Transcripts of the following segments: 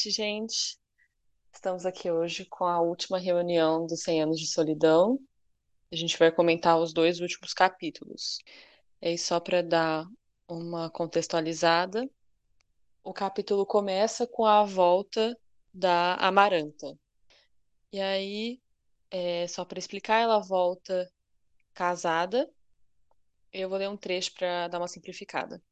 Noite, gente. Estamos aqui hoje com a última reunião dos 100 anos de solidão. A gente vai comentar os dois últimos capítulos. E só para dar uma contextualizada, o capítulo começa com a volta da Amaranta. E aí, é, só para explicar, ela volta casada. Eu vou ler um trecho para dar uma simplificada.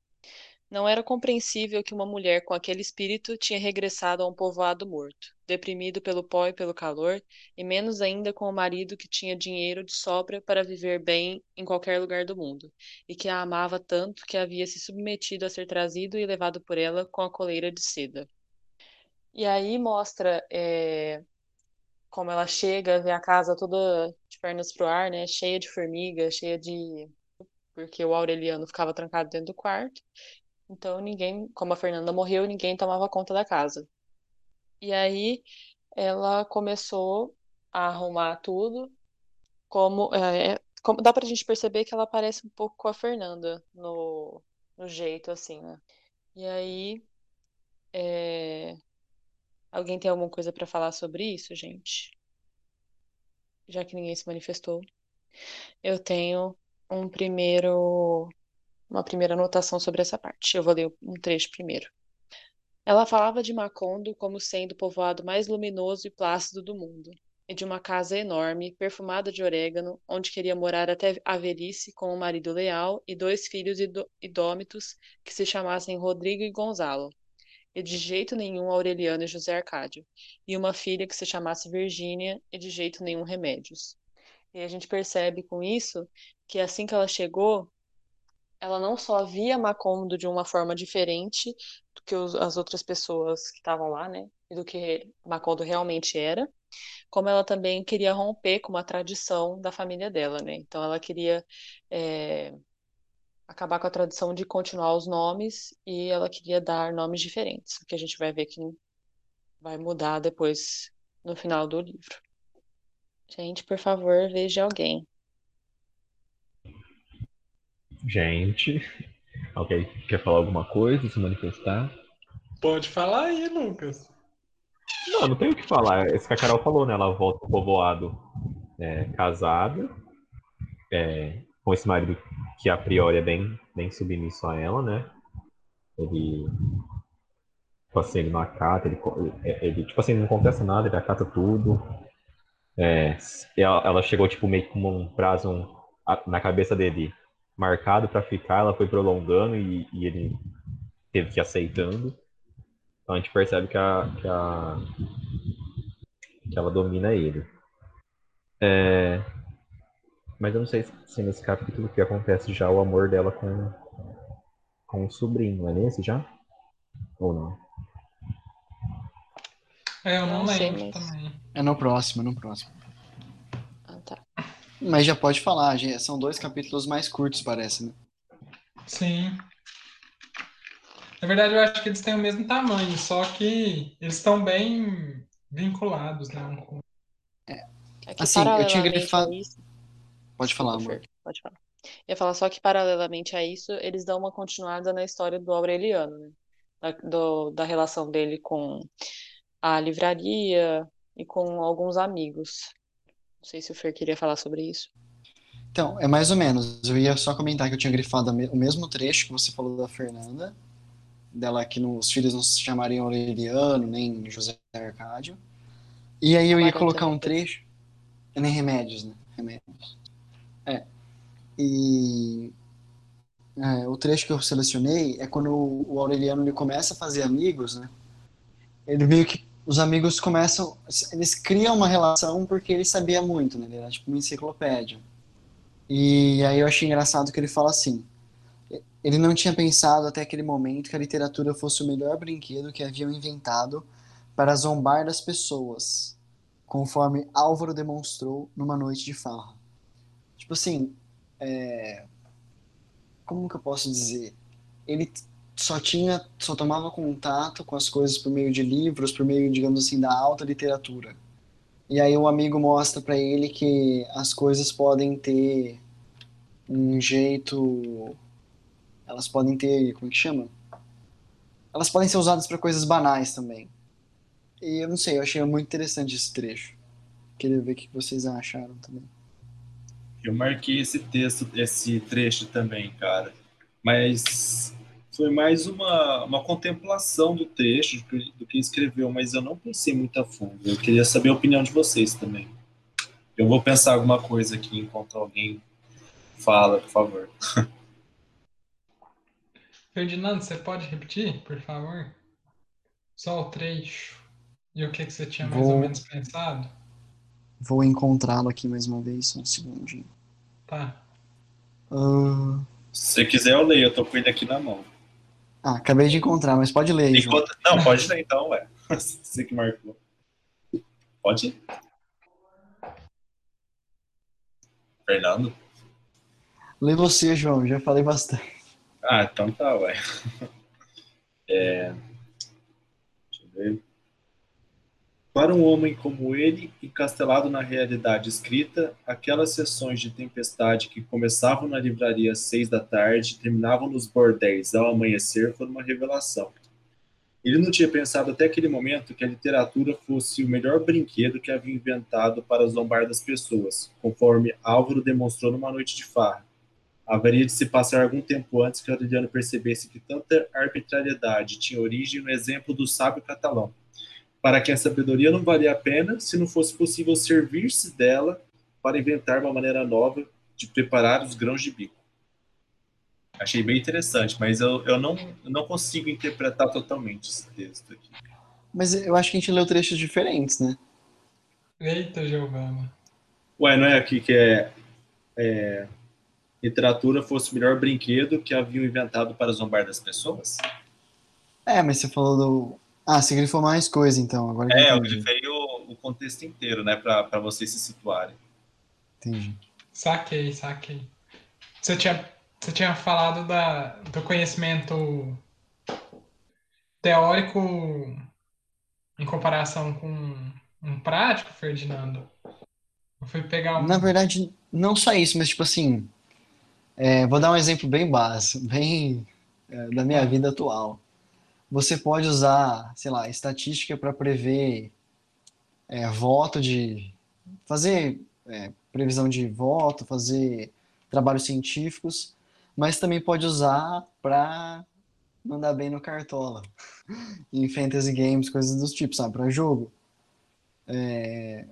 Não era compreensível que uma mulher com aquele espírito tinha regressado a um povoado morto, deprimido pelo pó e pelo calor, e menos ainda com o marido que tinha dinheiro de sobra para viver bem em qualquer lugar do mundo, e que a amava tanto que havia se submetido a ser trazido e levado por ela com a coleira de seda. E aí mostra é, como ela chega, vê a casa toda de pernas pro ar, né, cheia de formiga, cheia de porque o Aureliano ficava trancado dentro do quarto. Então ninguém, como a Fernanda morreu, ninguém tomava conta da casa. E aí ela começou a arrumar tudo, como, é, como dá pra gente perceber que ela parece um pouco com a Fernanda no, no jeito, assim, né? E aí é, alguém tem alguma coisa para falar sobre isso, gente? Já que ninguém se manifestou. Eu tenho um primeiro uma primeira anotação sobre essa parte. Eu vou ler um trecho primeiro. Ela falava de Macondo como sendo o povoado mais luminoso e plácido do mundo, e de uma casa enorme, perfumada de orégano, onde queria morar até a velhice com um marido leal e dois filhos idômitos que se chamassem Rodrigo e Gonzalo, e de jeito nenhum Aureliano e José Arcádio, e uma filha que se chamasse Virgínia e de jeito nenhum Remédios. E a gente percebe com isso que assim que ela chegou, ela não só via Macondo de uma forma diferente do que os, as outras pessoas que estavam lá, né? E do que Macondo realmente era, como ela também queria romper com uma tradição da família dela, né? Então ela queria é, acabar com a tradição de continuar os nomes e ela queria dar nomes diferentes, o que a gente vai ver que vai mudar depois no final do livro. Gente, por favor, veja alguém. Gente, alguém quer falar alguma coisa, se manifestar? Pode falar aí, Lucas. Não, não tem o que falar. Esse que a Carol falou, né? Ela volta pro povoado é, casada, é, com esse marido que a priori é bem, bem submisso a ela, né? Ele, tipo assim, ele não acata, ele, ele tipo assim, não acontece nada, ele acata tudo. É, ela, ela chegou, tipo, meio com um prazo um, na cabeça dele marcado para ficar, ela foi prolongando e, e, ele teve que ir aceitando. Então a gente percebe que, a, que, a, que ela domina ele. É, mas eu não sei se nesse capítulo que acontece já o amor dela com, com o sobrinho. É nesse já? Ou não? É, eu não, Não sei, lembro mas- também. É no próximo, é no próximo. Mas já pode falar, já são dois capítulos mais curtos, parece, né? Sim. Na verdade, eu acho que eles têm o mesmo tamanho, só que eles estão bem vinculados, né? É que Assim, eu tinha grifado- isso, Pode falar, amor. Pode falar. Eu ia falar só que paralelamente a isso, eles dão uma continuada na história do Aureliano, né? Da, do- da relação dele com a livraria e com alguns amigos. Não sei se o Fer queria falar sobre isso. Então, é mais ou menos. Eu ia só comentar que eu tinha grifado o mesmo trecho que você falou da Fernanda, dela que os filhos não se chamariam Aureliano, nem José Arcádio. E aí eu ia colocar um trecho, nem remédios, né? Remédios. É. E é, o trecho que eu selecionei é quando o o Aureliano ele começa a fazer amigos, né? Ele meio que os amigos começam, eles criam uma relação porque ele sabia muito, né? Ele era tipo uma enciclopédia. E aí eu achei engraçado que ele fala assim: ele não tinha pensado até aquele momento que a literatura fosse o melhor brinquedo que haviam inventado para zombar das pessoas, conforme Álvaro demonstrou numa noite de farra. Tipo assim, é... como que eu posso dizer? Ele só tinha, só tomava contato com as coisas por meio de livros, por meio, digamos assim, da alta literatura. E aí o amigo mostra para ele que as coisas podem ter um jeito, elas podem ter, como é que chama? Elas podem ser usadas para coisas banais também. E eu não sei, eu achei muito interessante esse trecho. Queria ver o que vocês acharam também. Eu marquei esse texto, esse trecho também, cara. Mas foi mais uma, uma contemplação do trecho do que, do que escreveu, mas eu não pensei muito a fundo. Eu queria saber a opinião de vocês também. Eu vou pensar alguma coisa aqui enquanto alguém fala, por favor. Ferdinando, você pode repetir, por favor? Só o trecho. E o que, que você tinha mais Vou- ou menos pensado? Vou encontrá-lo aqui mais uma vez, só um segundinho. Tá. Ah, Se você quiser, eu leio. Eu tô com ele aqui na mão. Ah, acabei de encontrar, mas pode ler aí. Não, pode ler então, ué. Você que marcou. Pode ir. Fernando? Lê você, João, já falei bastante. Ah, então tá, ué. É... Deixa eu ver. Para um homem como ele, encastelado na realidade escrita, aquelas sessões de tempestade que começavam na livraria às seis da tarde e terminavam nos bordéis ao amanhecer foram uma revelação. Ele não tinha pensado até aquele momento que a literatura fosse o melhor brinquedo que havia inventado para zombar das pessoas, conforme Álvaro demonstrou numa noite de farra. Haveria de se passar algum tempo antes que Aureliano percebesse que tanta arbitrariedade tinha origem no exemplo do sábio catalão, para que a sabedoria não valia a pena se não fosse possível servir-se dela para inventar uma maneira nova de preparar os grãos de bico. Achei bem interessante, mas eu, eu, não, eu não consigo interpretar totalmente esse texto aqui. Mas eu acho que a gente leu trechos diferentes, né? Eita, Giovana. Ué, não é aqui que é, é literatura fosse o melhor brinquedo que haviam inventado para zombar das pessoas? É, mas você falou do. Ah, você grifou mais coisa então, agora É, eu grifei o, o contexto inteiro, né, para vocês se situarem. entendi. Saquei, saquei. Você tinha, você tinha falado da, do conhecimento teórico em comparação com um prático, Ferdinando? Eu fui pegar um. Na verdade, não só isso, mas tipo assim, é, vou dar um exemplo bem básico, bem é, da minha vida atual. Você pode usar, sei lá, estatística para prever é, voto de, fazer é, previsão de voto, fazer trabalhos científicos, mas também pode usar para mandar bem no cartola, em fantasy games, coisas do tipo, sabe, para jogo. É,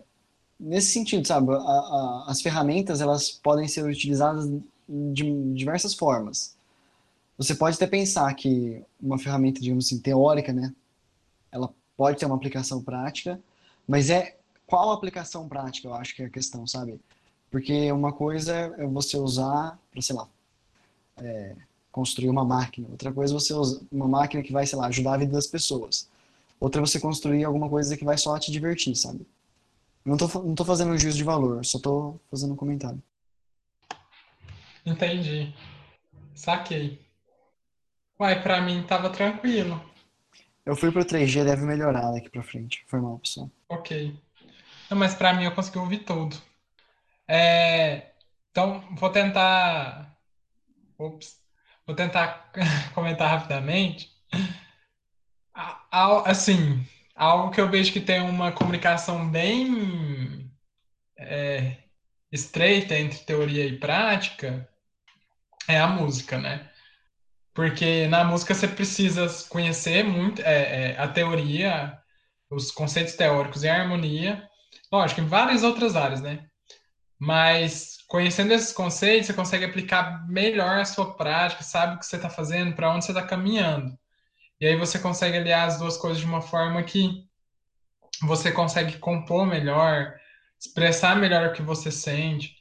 nesse sentido, sabe, a- a- as ferramentas elas podem ser utilizadas de diversas formas. Você pode até pensar que uma ferramenta, digamos assim, teórica, né, ela pode ter uma aplicação prática, mas é qual aplicação prática, eu acho que é a questão, sabe? Porque uma coisa é você usar para, sei lá, é, construir uma máquina. Outra coisa é você usar uma máquina que vai, sei lá, ajudar a vida das pessoas. Outra é você construir alguma coisa que vai só te divertir, sabe? Não tô, não tô fazendo um juízo de valor, só tô fazendo um comentário. Entendi. Saquei. Uai, pra mim tava tranquilo. Eu fui pro 3G, deve melhorar daqui pra frente. Foi mal, pessoal. Ok. Não, mas pra mim eu consegui ouvir tudo. É, então, vou tentar. Ops. Vou tentar comentar rapidamente. Assim, algo que eu vejo que tem uma comunicação bem é, estreita entre teoria e prática é a música, né? Porque na música você precisa conhecer muito é, é, a teoria, os conceitos teóricos e a harmonia, lógico, em várias outras áreas, né? Mas conhecendo esses conceitos, você consegue aplicar melhor a sua prática, sabe o que você está fazendo, para onde você está caminhando. E aí você consegue aliar as duas coisas de uma forma que você consegue compor melhor, expressar melhor o que você sente.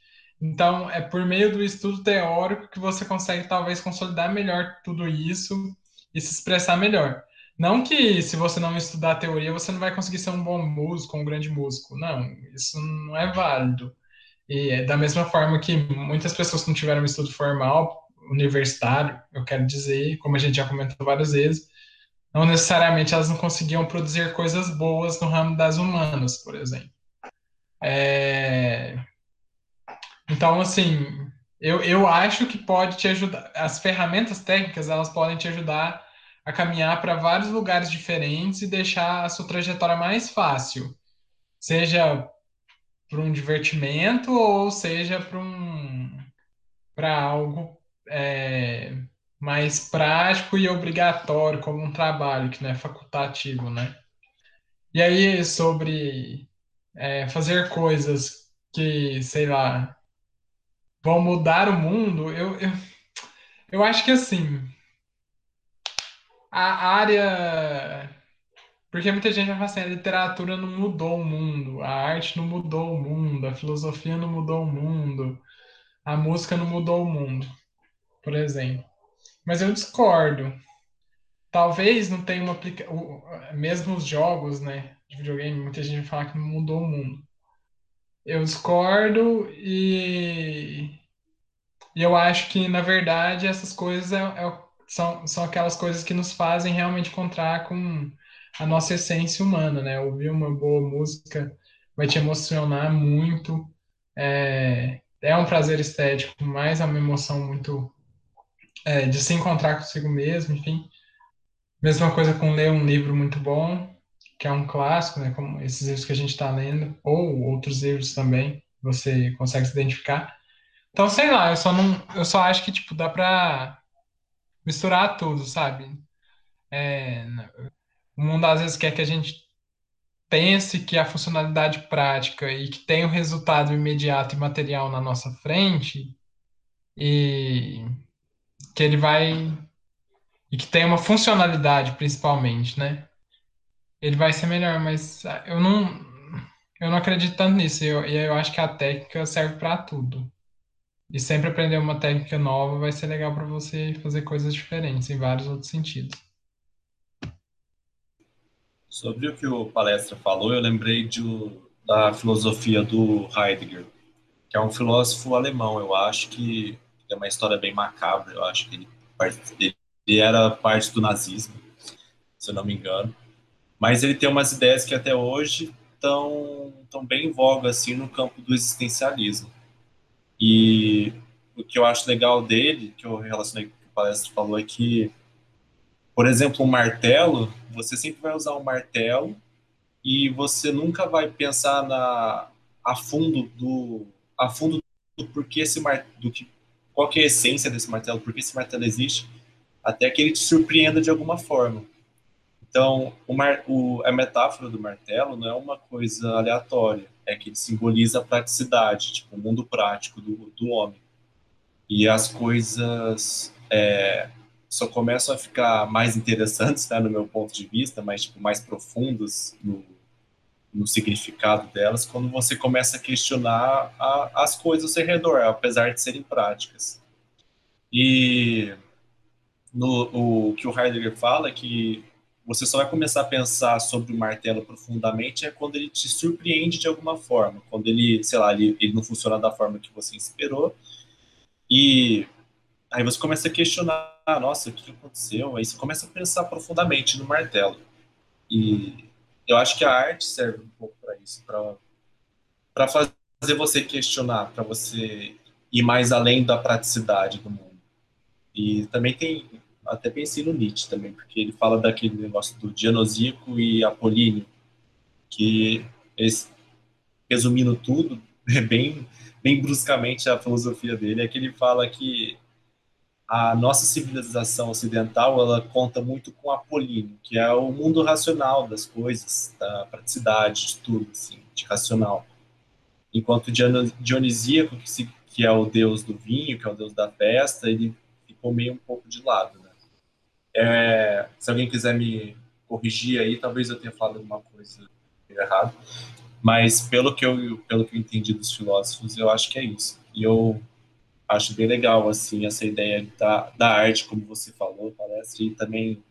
Então, é por meio do estudo teórico que você consegue talvez consolidar melhor tudo isso e se expressar melhor. Não que se você não estudar a teoria, você não vai conseguir ser um bom músico, um grande músico. Não, isso não é válido. E é da mesma forma que muitas pessoas que não tiveram um estudo formal, universitário, eu quero dizer, como a gente já comentou várias vezes, não necessariamente elas não conseguiam produzir coisas boas no ramo das humanas, por exemplo. É... Então, assim, eu, eu acho que pode te ajudar. As ferramentas técnicas, elas podem te ajudar a caminhar para vários lugares diferentes e deixar a sua trajetória mais fácil. Seja para um divertimento ou seja para um para algo é, mais prático e obrigatório, como um trabalho que não é facultativo, né? E aí sobre é, fazer coisas que, sei lá, vão mudar o mundo, eu, eu, eu acho que assim, a área. Porque muita gente vai falar assim, a literatura não mudou o mundo, a arte não mudou o mundo, a filosofia não mudou o mundo, a música não mudou o mundo, por exemplo. Mas eu discordo. Talvez não tenha uma aplicação. Mesmo os jogos, né? De videogame, muita gente vai falar que não mudou o mundo. Eu discordo e. E eu acho que, na verdade, essas coisas é, é, são, são aquelas coisas que nos fazem realmente encontrar com a nossa essência humana, né? Ouvir uma boa música vai te emocionar muito. É, é um prazer estético, mas é uma emoção muito é, de se encontrar consigo mesmo, enfim. Mesma coisa com ler um livro muito bom, que é um clássico, né, como esses livros que a gente está lendo, ou outros livros também, você consegue se identificar. Então, sei lá, eu só não, eu só acho que tipo dá para misturar tudo, sabe? É, o mundo às vezes quer que a gente pense que a funcionalidade prática e que tem o resultado imediato e material na nossa frente e que ele vai e que tem uma funcionalidade principalmente, né? Ele vai ser melhor, mas eu não eu não acredito tanto nisso. E eu, eu acho que a técnica serve para tudo. E sempre aprender uma técnica nova vai ser legal para você fazer coisas diferentes em vários outros sentidos. Sobre o que o palestra falou, eu lembrei de, da filosofia do Heidegger, que é um filósofo alemão. Eu acho que é uma história bem macabra. Eu acho que ele, ele era parte do nazismo, se eu não me engano. Mas ele tem umas ideias que até hoje estão tão bem em voga assim no campo do existencialismo. E o que eu acho legal dele, que eu relacionei com o que o palestra falou, é que, por exemplo, um martelo, você sempre vai usar um martelo e você nunca vai pensar na, a fundo do a fundo do porquê esse mar, do que qual que é a essência desse martelo, por que esse martelo existe, até que ele te surpreenda de alguma forma. Então, o mar, o, a metáfora do martelo não é uma coisa aleatória, é que ele simboliza a praticidade, tipo, o mundo prático do, do homem. E as coisas é, só começam a ficar mais interessantes, né, no meu ponto de vista, mais, tipo, mais profundas no, no significado delas quando você começa a questionar a, as coisas ao seu redor, apesar de serem práticas. E no, o que o Heidegger fala é que você só vai começar a pensar sobre o martelo profundamente é quando ele te surpreende de alguma forma, quando ele, sei lá, ele, ele não funciona da forma que você esperou. E aí você começa a questionar, nossa, o que aconteceu? Aí você começa a pensar profundamente no martelo. E eu acho que a arte serve um pouco para isso, para fazer você questionar, para você ir mais além da praticidade do mundo. E também tem, até pensei no Nietzsche também, porque ele fala daquele negócio do Dionisíaco e Apolíneo, que esse, resumindo tudo, é bem, bem bruscamente a filosofia dele, é que ele fala que a nossa civilização ocidental ela conta muito com Apolíneo, que é o mundo racional das coisas, da praticidade, de tudo, assim, de racional. Enquanto Dionisíaco, que, se, que é o deus do vinho, que é o deus da festa, ele ficou meio um pouco de lado. Né? É, se alguém quiser me corrigir aí, talvez eu tenha falado alguma coisa errada. Mas pelo que eu, pelo que eu entendi dos filósofos, eu acho que é isso. E eu acho bem legal, assim, essa ideia da, da arte, como você falou, parece, e também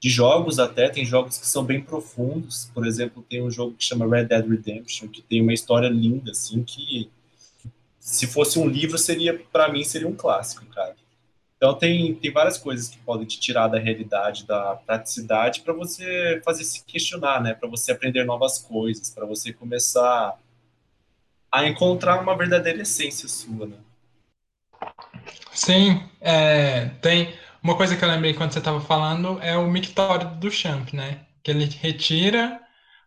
de jogos até, tem jogos que são bem profundos, por exemplo, tem um jogo que chama Red Dead Redemption, que tem uma história linda, assim, que se fosse um livro, seria, para mim, seria um clássico, cara. Então tem, tem várias coisas que podem te tirar da realidade, da praticidade, para você fazer se questionar, né? Para você aprender novas coisas, para você começar a encontrar uma verdadeira essência sua, né? Sim, é, tem uma coisa que eu lembrei quando você estava falando é o mictório do Champ, né? Que ele retira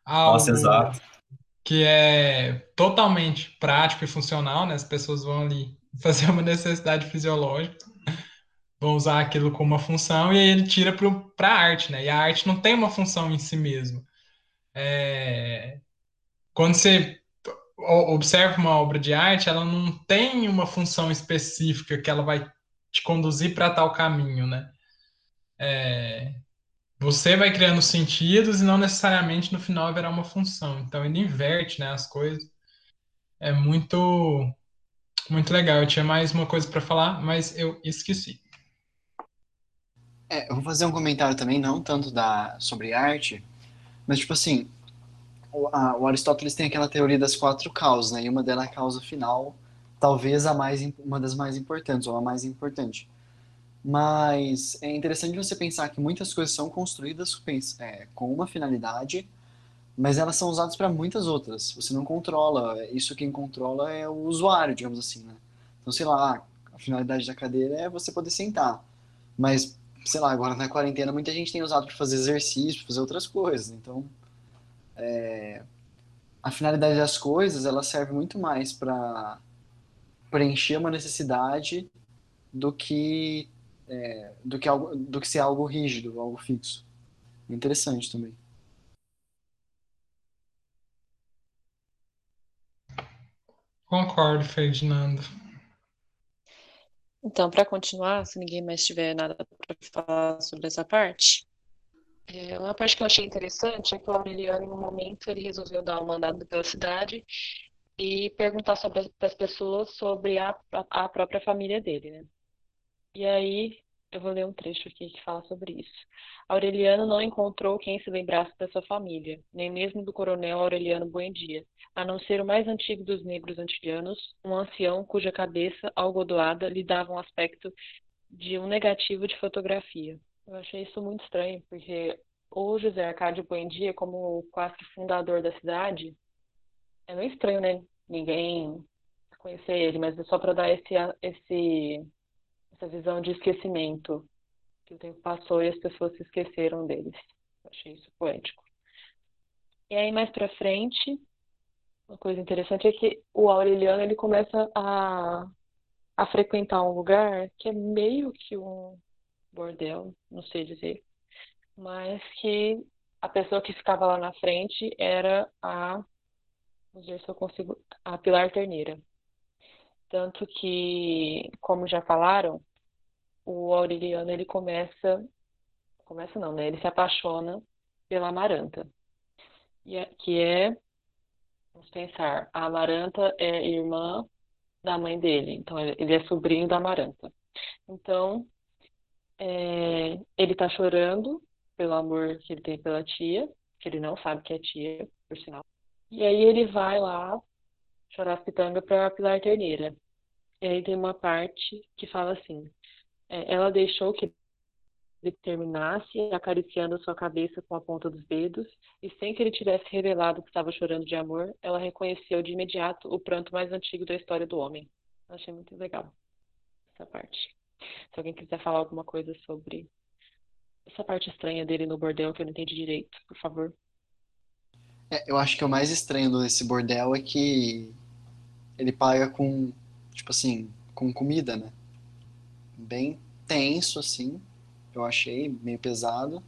algo Nossa, exato. que é totalmente prático e funcional, né? As pessoas vão ali fazer uma necessidade fisiológica, vão usar aquilo como uma função e aí ele tira para a arte, né? E a arte não tem uma função em si mesmo. É, quando você observa uma obra de arte, ela não tem uma função específica que ela vai te conduzir para tal caminho, né? É, você vai criando sentidos e não necessariamente no final haverá uma função. Então ele inverte, né, as coisas. É muito muito legal. Eu tinha mais uma coisa para falar, mas eu esqueci. É, eu vou fazer um comentário também, não tanto da sobre arte, mas tipo assim, o, a, o Aristóteles tem aquela teoria das quatro causas, né? E uma delas é a causa final, talvez a mais uma das mais importantes ou a mais importante. Mas é interessante você pensar que muitas coisas são construídas é, com uma finalidade, mas elas são usadas para muitas outras. Você não controla, isso quem controla é o usuário, digamos assim, né? Então, sei lá, a finalidade da cadeira é você poder sentar. Mas, sei lá, agora na quarentena muita gente tem usado para fazer exercício, para fazer outras coisas. Então, é, a finalidade das coisas ela serve muito mais para preencher uma necessidade do que é, do que algo do que ser algo rígido algo fixo interessante também concordo Ferdinando então para continuar se ninguém mais tiver nada para falar sobre essa parte é, uma parte que eu achei interessante é que o Aureliano, no momento, ele resolveu dar uma andada pela cidade e perguntar para as pessoas sobre a, a própria família dele, né? E aí, eu vou ler um trecho aqui que fala sobre isso. Aureliano não encontrou quem se lembrasse da sua família, nem mesmo do coronel Aureliano Buendia, a não ser o mais antigo dos negros antilhanos, um ancião cuja cabeça, algodoada, lhe dava um aspecto de um negativo de fotografia. Eu achei isso muito estranho, porque o José Arcádio Buendia, como quase fundador da cidade, é meio estranho, né? Ninguém conhecer ele, mas é só para dar esse, esse, essa visão de esquecimento, que o tempo passou e as pessoas se esqueceram deles. Eu achei isso poético. E aí, mais para frente, uma coisa interessante é que o Aureliano ele começa a, a frequentar um lugar que é meio que um bordel, não sei dizer, mas que a pessoa que ficava lá na frente era a, vamos ver se eu consigo, a Pilar Terneira. Tanto que, como já falaram, o Aureliano ele começa, começa não, né? Ele se apaixona pela Amaranta, é, que é, vamos pensar, a Amaranta é irmã da mãe dele, então ele é sobrinho da Amaranta. Então, é, ele tá chorando pelo amor que ele tem pela tia, que ele não sabe que é tia, por sinal. E aí ele vai lá chorar as pitangas pra Pilar Terneira. E aí tem uma parte que fala assim: é, ela deixou que ele terminasse acariciando sua cabeça com a ponta dos dedos, e sem que ele tivesse revelado que estava chorando de amor, ela reconheceu de imediato o pranto mais antigo da história do homem. Achei muito legal essa parte. Se alguém quiser falar alguma coisa sobre essa parte estranha dele no bordel que eu não entendi direito, por favor. É, eu acho que o mais estranho desse bordel é que ele paga com, tipo assim, com comida, né? Bem tenso, assim. Eu achei meio pesado.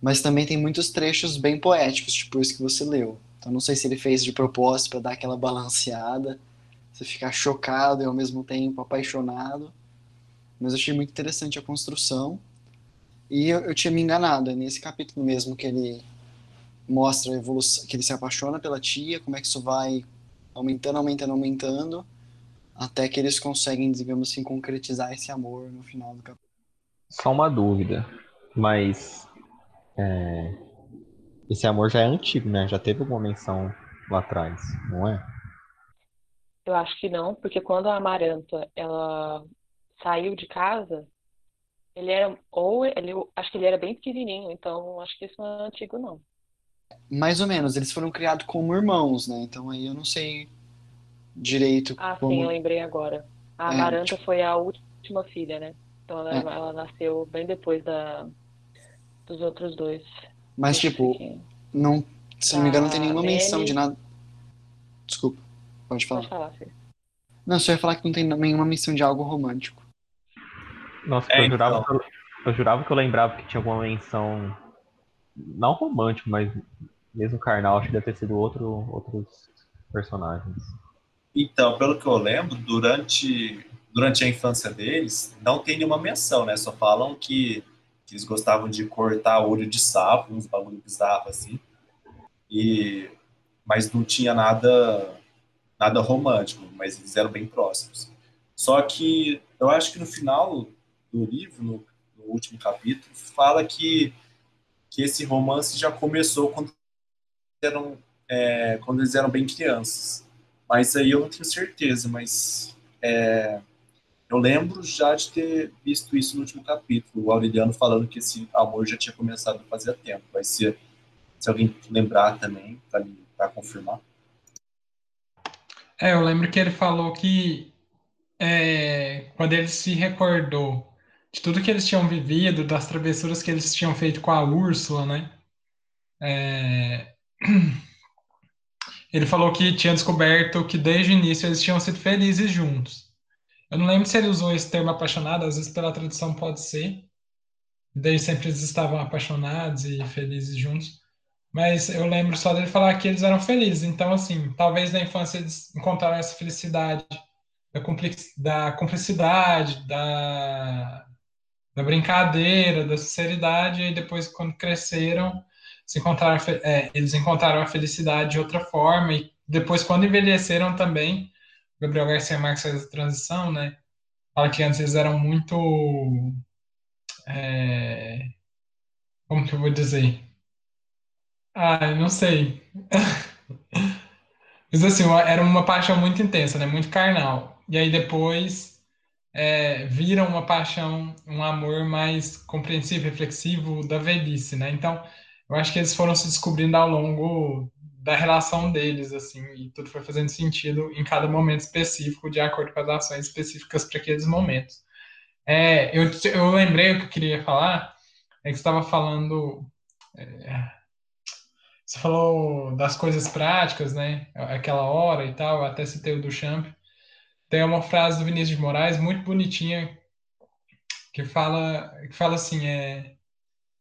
Mas também tem muitos trechos bem poéticos, tipo isso que você leu. Então não sei se ele fez de propósito para dar aquela balanceada, você ficar chocado e ao mesmo tempo apaixonado. Mas eu achei muito interessante a construção. E eu, eu tinha me enganado, é nesse capítulo mesmo que ele mostra a evolução, que ele se apaixona pela tia, como é que isso vai aumentando, aumentando, aumentando, até que eles conseguem, digamos assim, concretizar esse amor no final do capítulo. Só uma dúvida, mas é, esse amor já é antigo, né? Já teve alguma menção lá atrás, não é? Eu acho que não, porque quando a Amaranta ela saiu de casa, ele era ou ele, acho que ele era bem pequenininho, então acho que isso não é antigo não. Mais ou menos, eles foram criados como irmãos, né? Então aí eu não sei direito Ah, como. sim, eu lembrei agora. A É, Amaranta tipo- foi a última filha, né? Então ela, É. ela nasceu bem depois da dos outros dois. Mas, Deixa tipo, não, se não me engano, não tem A nenhuma menção de nada. Desculpa, pode falar. Pode falar, Fê. Não, só ia falar que não tem nenhuma menção de algo romântico. Nossa, É, eu, jurava então. que eu, eu jurava que eu lembrava que tinha alguma menção, não romântico, mas mesmo carnal, acho que deve ter sido outro, outros personagens. Então, pelo que eu lembro, durante, durante a infância deles, não tem nenhuma menção, né? Só falam que, que eles gostavam de cortar olho de sapo, uns bagulho bizarro assim. E, mas não tinha nada, nada romântico, mas eles eram bem próximos. Só que eu acho que no final do livro, no, no último capítulo, fala que, que esse romance já começou quando eram, é, quando eles eram bem crianças. Mas aí eu não tenho certeza, mas é, eu lembro já de ter visto isso no último capítulo, o Aureliano falando que esse amor já tinha começado fazia tempo. Vai ser, se alguém lembrar também, para confirmar. É, eu lembro que ele falou que é, quando ele se recordou de tudo que eles tinham vivido, das travessuras que eles tinham feito com a Úrsula, né? É, ele falou que tinha descoberto que desde o início eles tinham sido felizes juntos. Eu não lembro se ele usou esse termo apaixonado, às vezes pela tradução pode ser. Desde sempre eles estavam apaixonados e felizes juntos. Mas eu lembro só dele falar que eles eram felizes. Então, assim, talvez na infância eles encontraram essa felicidade da, da cumplicidade, da, da brincadeira, da sinceridade, e depois, quando cresceram, encontraram, é, eles encontraram a felicidade de outra forma, e depois, quando envelheceram também, Gabriel Garcia Marques faz a transição, né? Fala que antes eles eram muito. é, como que eu vou dizer? Ah, não sei. Mas assim, era uma paixão muito intensa, né? Muito carnal. E aí depois é, uma paixão, um amor mais compreensivo, reflexivo da velhice, né? Então, eu acho que eles foram se descobrindo ao longo da relação deles, assim, e tudo foi fazendo sentido em cada momento específico, de acordo com as ações específicas para aqueles momentos. É, eu, eu lembrei o que eu queria falar, é que você estava falando. é, você falou das coisas práticas, né? Aquela hora e tal, até citei o do Champ. Tem uma frase do Vinícius de Moraes muito bonitinha que fala, que fala assim, é,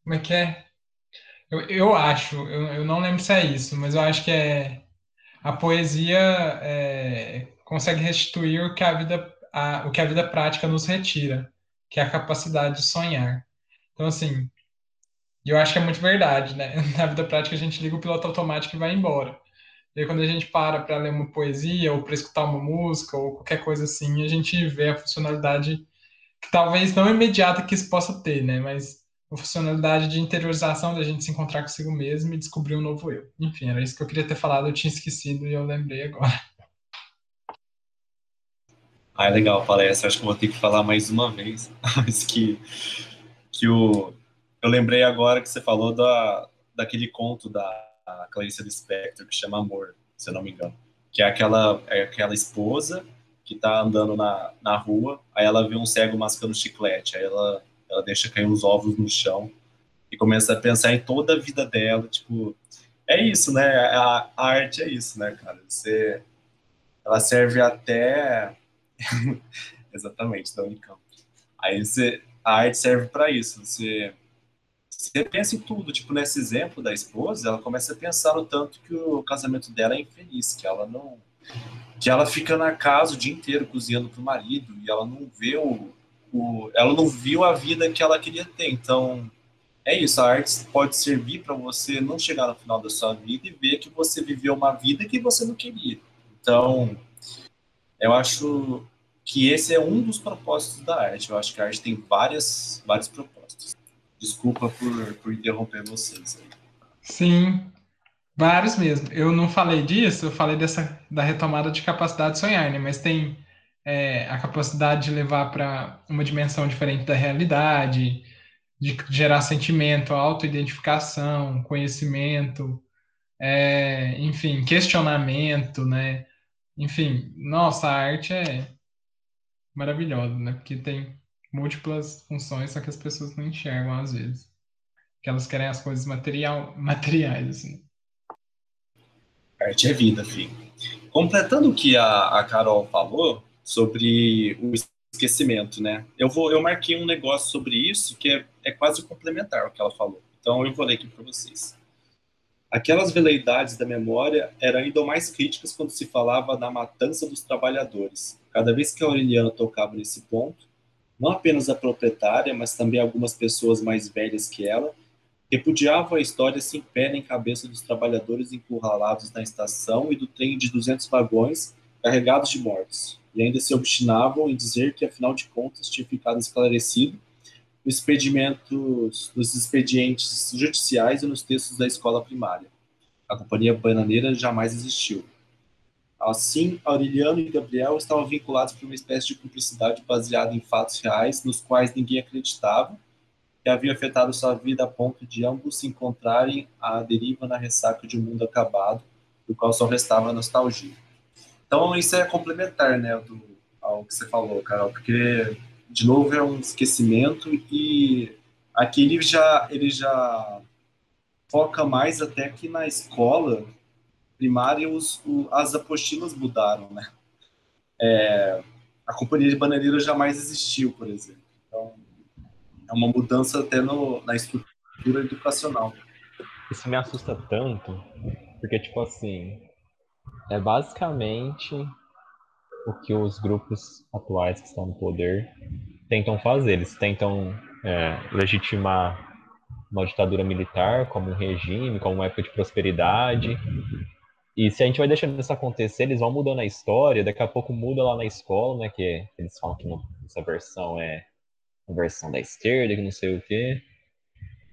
como é que é? Eu, eu acho, eu, eu não lembro se é isso, mas eu acho que é a poesia é, consegue restituir o que a vida, a, o que a vida prática nos retira, que é a capacidade de sonhar. Então, assim, eu acho que é muito verdade, né? Na vida prática a gente liga o piloto automático e vai embora. E aí, quando a gente para para ler uma poesia ou para escutar uma música ou qualquer coisa assim, a gente vê a funcionalidade que talvez não imediata que isso possa ter, né? Mas a funcionalidade de interiorização da gente se encontrar consigo mesmo e descobrir um novo eu. Enfim, era isso que eu queria ter falado, eu tinha esquecido e eu lembrei agora. Ah, é legal a palestra. Acho que vou ter que falar mais uma vez. Mas que, que o, eu lembrei agora que você falou da, daquele conto da Clarice Lispector que chama Amor, se eu não me engano. Que é aquela, é aquela esposa que tá andando na, na rua, aí ela vê um cego mascando chiclete, aí ela, ela deixa cair os ovos no chão e começa a pensar em toda a vida dela, tipo, é isso, né? A, a arte é isso, né, cara? Você, ela serve até exatamente da Unicamp. Aí você, a arte serve para isso. Você, você pensa em tudo. Tipo nesse exemplo da esposa, ela começa a pensar no tanto que o casamento dela é infeliz, que ela não, que ela fica na casa o dia inteiro cozinhando pro marido e ela não vê o, o ela não viu a vida que ela queria ter. Então é isso, a arte pode servir para você não chegar no final da sua vida e ver que você viveu uma vida que você não queria. Então, eu acho que esse é um dos propósitos da arte. Eu acho que a arte tem várias, vários propósitos. Desculpa por, por interromper vocês. Sim, vários mesmo. Eu não falei disso, eu falei dessa da retomada de capacidade de sonhar, né? Mas tem é, a capacidade de levar para uma dimensão diferente da realidade, de gerar sentimento, autoidentificação, conhecimento, é, enfim, questionamento, né? Enfim, nossa, a arte é maravilhosa, né? Porque tem múltiplas funções, só que as pessoas não enxergam às vezes. Que elas querem as coisas material, materiais, assim. Arte é vida, filho. Completando o que a, a Carol falou sobre o esquecimento, né? Eu vou, eu marquei um negócio sobre isso que é, é quase complementar ao que ela falou. Então eu vou ler aqui para vocês. Aquelas veleidades da memória eram ainda mais críticas quando se falava da matança dos trabalhadores. Cada vez que Aureliano tocava nesse ponto, não apenas a proprietária, mas também algumas pessoas mais velhas que ela, repudiavam a história sem pé nem cabeça dos trabalhadores encurralados na estação e do trem de 200 vagões carregados de mortos, e ainda se obstinavam em dizer que, afinal de contas, tinha ficado esclarecido nos expedimentos, nos expedientes judiciais e nos textos da escola primária. A companhia bananeira jamais existiu. Assim, Aureliano e Gabriel estavam vinculados por uma espécie de cumplicidade baseada em fatos reais, nos quais ninguém acreditava, que havia afetado sua vida a ponto de ambos se encontrarem à deriva na ressaca de um mundo acabado, do qual só restava a nostalgia. Então, isso é complementar, né, do, ao que você falou, Carol, porque, de novo, é um esquecimento e aqui ele já, ele já foca mais até que na escola primária os, o, as apostilas mudaram, né? É, a companhia de bananeira jamais existiu, por exemplo. Então, é uma mudança até no, na estrutura educacional. Isso me assusta tanto, porque, tipo assim, é basicamente o que os grupos atuais que estão no poder tentam fazer. Eles tentam é, legitimar uma ditadura militar como um regime, como uma época de prosperidade. E se a gente vai deixando isso acontecer, eles vão mudando a história, daqui a pouco muda lá na escola, né? Que eles falam que essa versão é a versão da esquerda, que não sei o quê.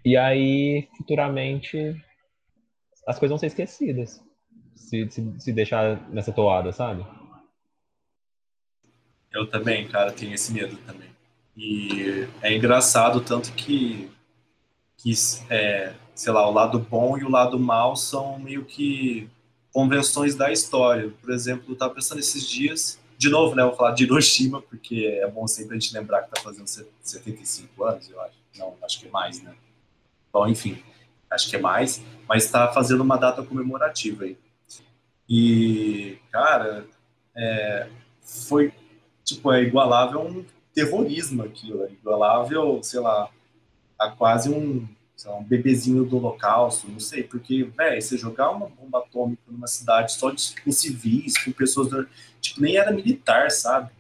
E aí, futuramente, as coisas vão ser esquecidas se, se, se deixar nessa toada, sabe? Eu também, cara, tenho esse medo também. E é engraçado tanto que, que é, sei lá, o lado bom e o lado mal são meio que convenções da história. Por exemplo, eu estava pensando esses dias, de novo, né, eu vou falar de Hiroshima, porque é bom sempre a gente lembrar que está fazendo 75 anos, eu acho. Não, acho que é mais, né? Bom, enfim, acho que é mais, mas está fazendo uma data comemorativa aí. E, cara, é, foi, tipo, é igualável a um terrorismo aquilo, é igualável, sei lá, a quase um, lá, um bebezinho do holocausto, não sei, porque, velho, você jogar uma bomba atômica numa cidade só de, com civis, com pessoas, tipo, nem era militar, sabe?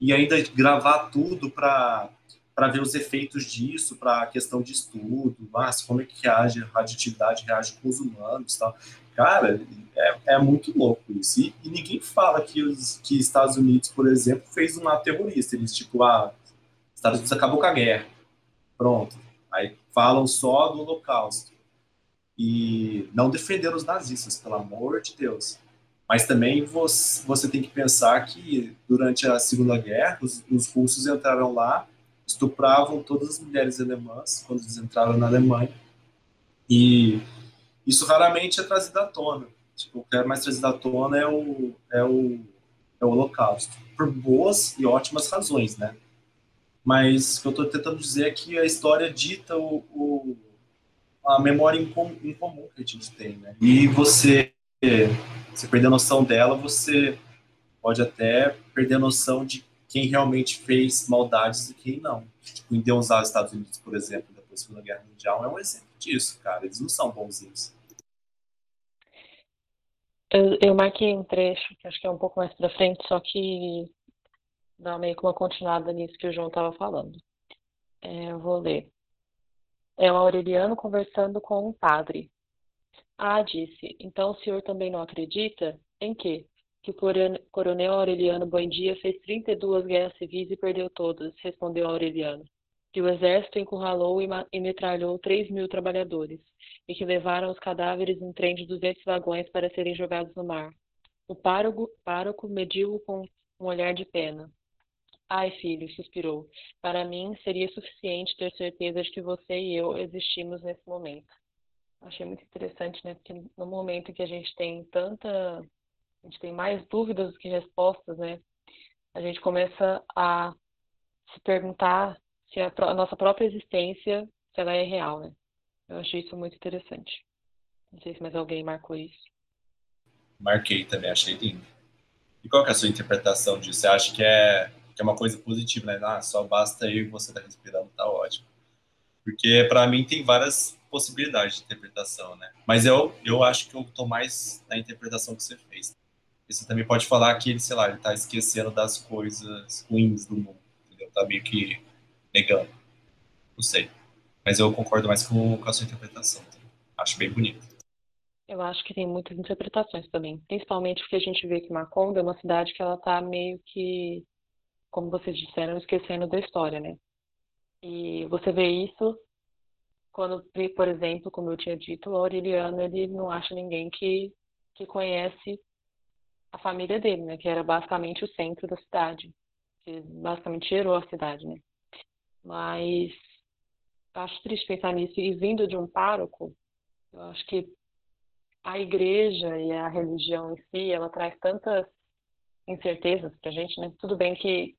E ainda gravar tudo para para ver os efeitos disso, para a questão de estudo, mas como é que reage, a radioatividade reage com os humanos tal. Cara, é, é muito louco isso. E, e, ninguém fala que os que Estados Unidos, por exemplo, fez uma terrorista. Eles, tipo, ah, Estados Unidos acabou com a guerra. Pronto. Aí falam só do Holocausto. E não defenderam os nazistas, pelo amor de Deus. Mas também você, você tem que pensar que durante a Segunda Guerra, os, os russos entraram lá, estupravam todas as mulheres alemãs quando eles entraram na Alemanha. E isso raramente é trazido à tona. Tipo, o que é mais trazido à tona é o, é o, é o Holocausto, por boas e ótimas razões, né? Mas o que eu estou tentando dizer é que a história dita o, o a memória em, com, em, comum que a gente tem, né? E você, você perder a noção dela, você pode até perder a noção de quem realmente fez maldades e quem não. Tipo, endeusar os Estados Unidos, por exemplo, depois da Segunda Guerra Mundial, é um exemplo disso, cara. Eles não são bonzinhos. Eu, marquei um trecho, que acho que é um pouco mais para frente, só que dá meio que uma continuada nisso que o João estava falando. É, eu vou ler. É o Aureliano conversando com um padre. Ah, disse, então o senhor também não acredita? Em quê? Que o coronel Aureliano Buendia fez 32 guerras civis e perdeu todas, respondeu Aureliano. Que o exército encurralou e metralhou 3 mil trabalhadores, e que levaram os cadáveres em trem de 200 vagões para serem jogados no mar. O pároco, pároco mediu-o com um olhar de pena. Ai, filho, suspirou. Para mim seria suficiente ter certeza de que você e eu existimos nesse momento. Achei muito interessante, né? Porque no momento que a gente tem tanta. A gente tem mais dúvidas do que respostas, né? A gente começa a se perguntar se a, a nossa própria existência se ela é real, né? Eu achei isso muito interessante. Não sei se mais alguém marcou isso. Marquei também, achei lindo. E qual é a sua interpretação disso? Você acha que é, que é uma coisa positiva, né? Ah, só basta eu e você tá respirando, tá ótimo. Porque para mim tem várias possibilidades de interpretação, né? Mas eu, eu acho que eu tô mais na interpretação que você fez. Você também pode falar que ele, sei lá, ele tá esquecendo das coisas ruins do mundo, entendeu? Tá meio que negando. Não sei. Mas eu concordo mais com, com a sua interpretação. Acho bem bonito. Eu acho que tem muitas interpretações também. Principalmente porque a gente vê que Macondo é uma cidade que ela tá meio que, como vocês disseram, esquecendo da história, né? E você vê isso quando, por exemplo, como eu tinha dito, o Aureliano ele não acha ninguém que, que conhece a família dele, né? Que era basicamente o centro da cidade, que basicamente gerou a cidade, né? Mas acho triste pensar nisso e vindo de um pároco, eu acho que a igreja e a religião em si, ela traz tantas incertezas para a gente, né? Tudo bem que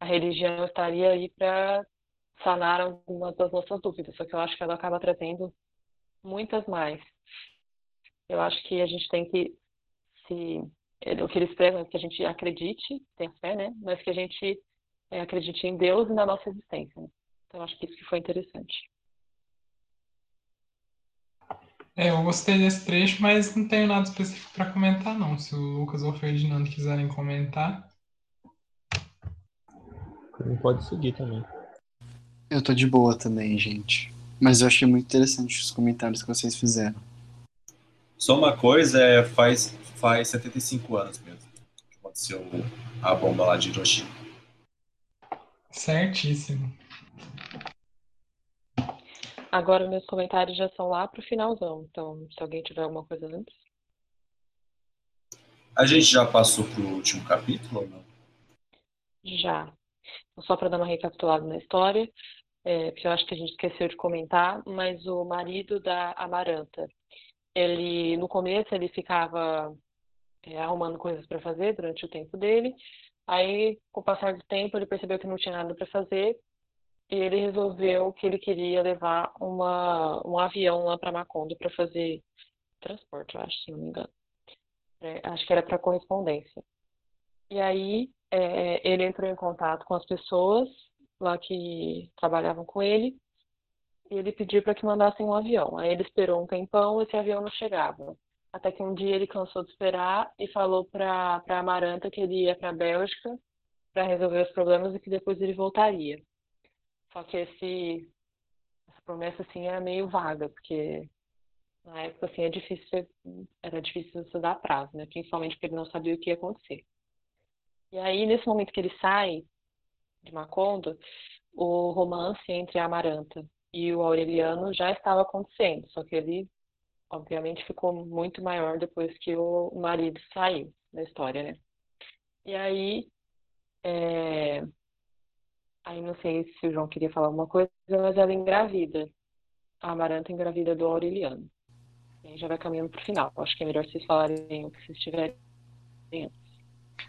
a religião estaria aí para sanar algumas das nossas dúvidas, só que eu acho que ela acaba trazendo muitas mais. Eu acho que a gente tem que se o que eles pregam é que a gente acredite, tenha fé, né? Mas que a gente é, acredite em Deus e na nossa existência. Né? Então, acho que isso que foi interessante. É, eu gostei desse trecho, mas não tenho nada específico para comentar, não. Se o Lucas ou o Ferdinando quiserem comentar. Pode seguir também. Eu tô de boa também, gente. Mas eu achei muito interessante os comentários que vocês fizeram. Só uma coisa, é, faz, faz 75 anos mesmo que aconteceu a bomba lá de Hiroshima. Certíssimo. Agora meus comentários já são lá pro finalzão, então se alguém tiver alguma coisa antes. A gente já passou pro último capítulo ou não? Já. Então, só para dar uma recapitulada na história, é, porque eu acho que a gente esqueceu de comentar, mas o marido da Amaranta, ele no começo ele ficava é, arrumando coisas para fazer durante o tempo dele. Aí, com o passar do tempo, ele percebeu que não tinha nada para fazer e ele resolveu que ele queria levar uma, um avião lá para Macondo para fazer transporte, eu acho, se não me engano. É, acho que era para correspondência. E aí é, ele entrou em contato com as pessoas lá que trabalhavam com ele e ele pediu para que mandassem um avião. Aí ele esperou um tempão, esse avião não chegava. Até que um dia ele cansou de esperar e falou para Amaranta que ele ia para a Bélgica para resolver os problemas e que depois ele voltaria. Só que esse, essa promessa assim era meio vaga, porque na época assim é difícil, era difícil você dar prazo, né? Principalmente porque ele não sabia o que ia acontecer. E aí nesse momento que ele sai de Macondo, o romance entre a Amaranta e o Aureliano já estava acontecendo, só que ele obviamente ficou muito maior depois que o marido saiu da história, né? E aí é, Aí não sei se o João queria falar alguma coisa, mas ela engravida. A Amaranta engravida do Aureliano. E já vai caminhando pro final. Acho que é melhor vocês falarem o que vocês tiverem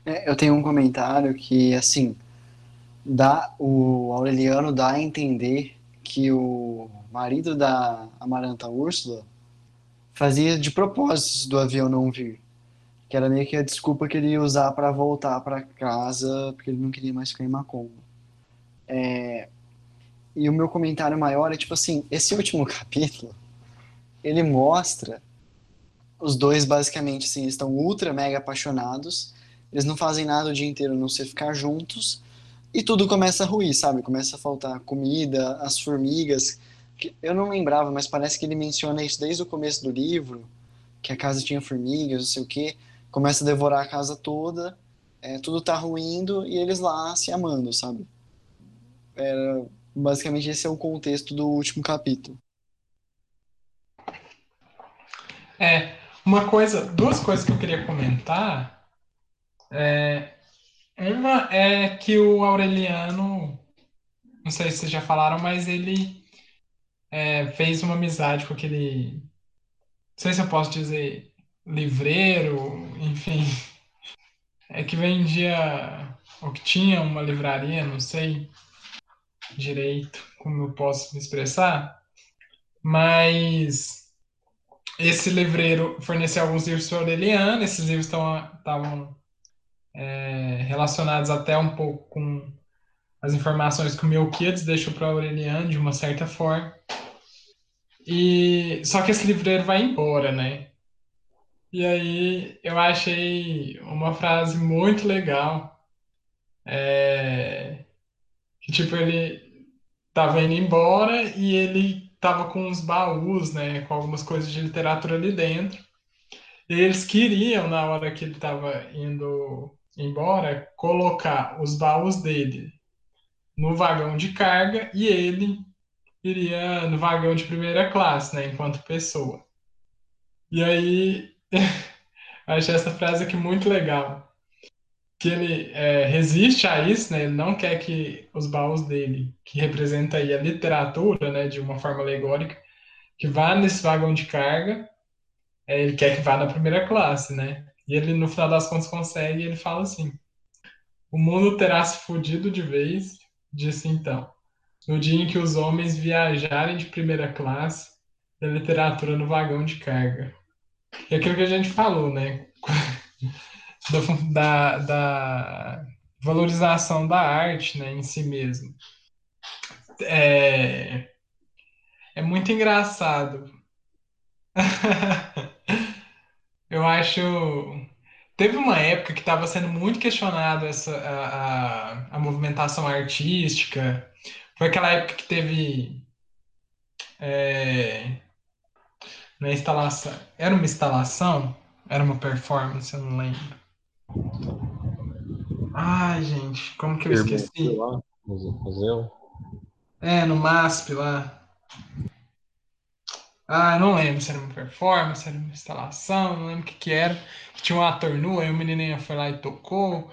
É, eu tenho um comentário que, assim, dá, o Aureliano dá a entender que o marido da Amaranta Úrsula fazia de propósito do avião não vir. Que era meio que a desculpa que ele ia usar para voltar para casa, porque ele não queria mais ficar em Macomba. É, e o meu comentário maior é tipo assim, esse último capítulo, ele mostra os dois basicamente assim, estão ultra mega apaixonados, eles não fazem nada o dia inteiro, não sei ficar juntos, e tudo começa a ruir, sabe? Começa a faltar comida, as formigas que eu não lembrava, mas parece que ele menciona isso desde o começo do livro, que a casa tinha formigas, não sei o quê, começa a devorar a casa toda, é, tudo tá ruindo e eles lá se amando, sabe? Era, basicamente esse é o contexto do último capítulo. É, uma coisa, duas coisas que eu queria comentar. É, uma é que o Aureliano, não sei se vocês já falaram, mas ele é, fez uma amizade com aquele, não sei se eu posso dizer, livreiro, enfim, é que vendia, ou que tinha uma livraria, não sei direito como eu posso me expressar, mas esse livreiro forneceu alguns livros para Aureliano, esses livros estavam é, relacionados até um pouco com as informações que o Melquiades deixou para Aureliano, de uma certa forma. E só que esse livreiro vai embora, né? E aí eu achei uma frase muito legal. É, tipo, ele tava indo embora e ele tava com uns baús, né? Com algumas coisas de literatura ali dentro. E eles queriam, na hora que ele estava indo embora, colocar os baús dele no vagão de carga e ele iria no vagão de primeira classe, né, enquanto pessoa. E aí, achei essa frase aqui muito legal. Que ele é, resiste a isso, né? Ele não quer que os baús dele, que representa aí a literatura, né, de uma forma alegórica, que vá nesse vagão de carga, é, ele quer que vá na primeira classe, né? E ele, no final das contas, consegue e ele fala assim: O mundo terá se fudido de vez, disse então, no dia em que os homens viajarem de primeira classe da literatura no vagão de carga. É aquilo que a gente falou, né? Da, da valorização da arte né, em si mesmo. É, é muito engraçado. Eu acho. Teve uma época que estava sendo muito questionado essa, a, a, a, movimentação artística. Foi aquela época que teve. É, na instalação. Era uma instalação? Era uma performance? Eu não lembro. Ai, gente, como que eu esqueci? Lá, museu? É, no MASP lá. Ah, não lembro se era uma performance, se era uma instalação, não lembro o que que era. Tinha um ator nu, aí o menininho foi lá e tocou.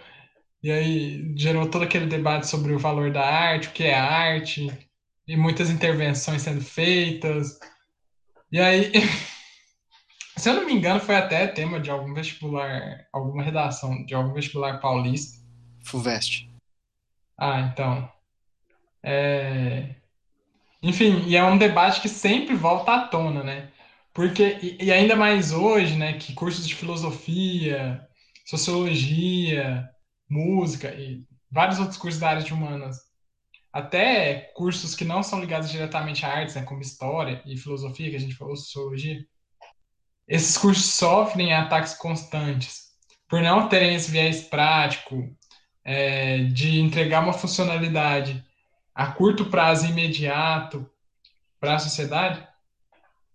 E aí gerou todo aquele debate sobre o valor da arte, o que é arte, e muitas intervenções sendo feitas. E aí, se eu não me engano, foi até tema de algum vestibular, alguma redação de algum vestibular paulista. FUVEST. Ah, então. É... Enfim, e é um debate que sempre volta à tona, né? Porque, e, e ainda mais hoje, né, que cursos de filosofia, sociologia, música e vários outros cursos da área de humanas, até cursos que não são ligados diretamente à artes, né, como história e filosofia, que a gente falou, sociologia, esses cursos sofrem ataques constantes por não terem esse viés prático é, de entregar uma funcionalidade a curto prazo imediato para a sociedade,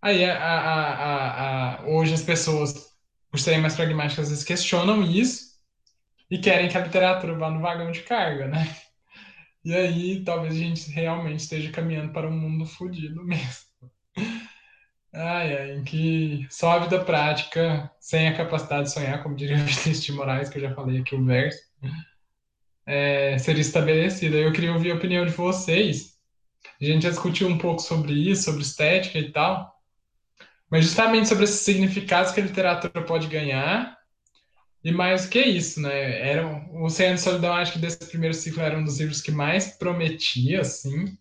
aí a, a, a, hoje as pessoas, por serem mais pragmáticas, às vezes questionam isso e querem que a literatura vá no vagão de carga, né? E aí talvez a gente realmente esteja caminhando para um mundo fodido mesmo. Ai, ai, que só a vida prática, sem a capacidade de sonhar, como diria Vinícius de Moraes, que eu já falei aqui o verso, é, seria estabelecida. Eu queria ouvir a opinião de vocês. A gente já discutiu um pouco sobre isso, sobre estética e tal, mas justamente sobre esses significados que a literatura pode ganhar. E mais que isso, né? Era, o Cem de Solidão, acho que desse primeiro ciclo era um dos livros que mais prometia, assim.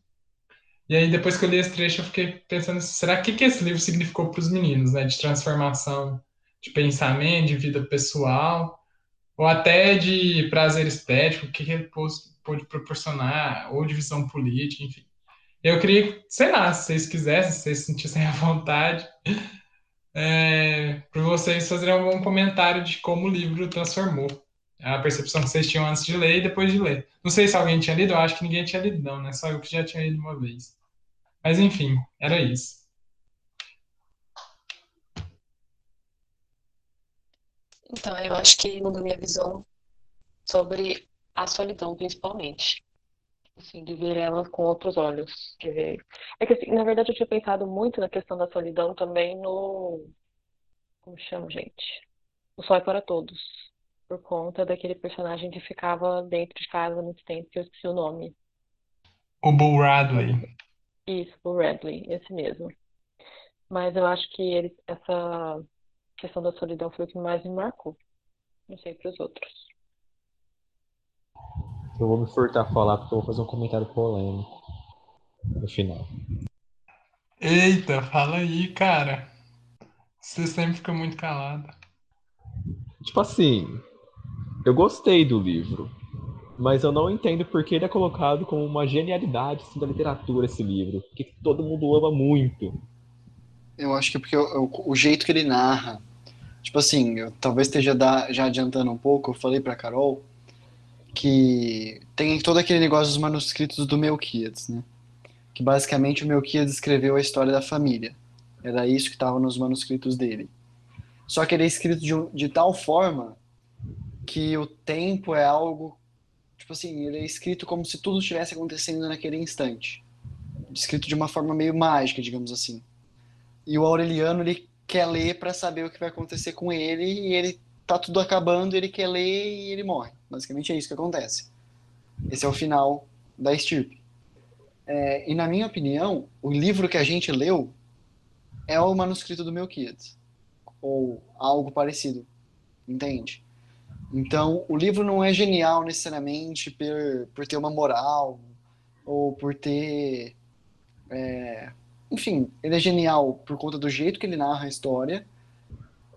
E aí, depois que eu li esse trecho, eu fiquei pensando, será que, que esse livro significou para os meninos, né? De transformação de pensamento, de vida pessoal ou até de prazer estético, o que ele pôde proporcionar, ou de visão política, enfim. Eu queria, sei lá, se vocês quisessem, se vocês sentissem à vontade, é, para vocês fazerem algum comentário de como o livro transformou a percepção que vocês tinham antes de ler e depois de ler. Não sei se alguém tinha lido, eu acho que ninguém tinha lido, não, né? Só eu que já tinha lido uma vez. Mas enfim, era isso. Então, eu acho que mudou minha visão sobre a solidão, principalmente. Assim, de ver ela com outros olhos. É que, assim, na verdade, eu tinha pensado muito na questão da solidão também no. Como chama, gente? O Sol é para Todos. Por conta daquele personagem que ficava dentro de casa muito tempo, que eu esqueci o nome. O Bull Radley. Isso, o Radley, esse mesmo. Mas eu acho que ele, essa questão da solidão foi o que mais me marcou. Não sei para os outros. Eu vou me furtar a falar porque eu vou fazer um comentário polêmico no final. Eita, fala aí, cara. Você sempre fica muito calada. Tipo assim, eu gostei do livro, mas eu não entendo por que ele é colocado como uma genialidade assim, da literatura esse livro, porque todo mundo ama muito. Eu acho que é porque o, o, o jeito que ele narra, tipo assim, eu talvez esteja da, já adiantando um pouco, eu falei pra Carol que tem todo aquele negócio dos manuscritos do Melquiades, né? Que basicamente o Melquiades escreveu a história da família. Era isso que estava nos manuscritos dele. Só que ele é escrito de, de tal forma que o tempo é algo tipo assim, ele é escrito como se tudo estivesse acontecendo naquele instante. Escrito de uma forma meio mágica, digamos assim. E o Aureliano, ele quer ler para saber o que vai acontecer com ele e ele tá tudo acabando, ele quer ler e ele morre. Basicamente é isso que acontece. Esse é o final da estirpe. É, e na minha opinião, o livro que a gente leu é o manuscrito do Melquiades. Ou algo parecido. Entende? Então, o livro não é genial necessariamente por, por ter uma moral ou por ter. É, enfim, ele é genial por conta do jeito que ele narra a história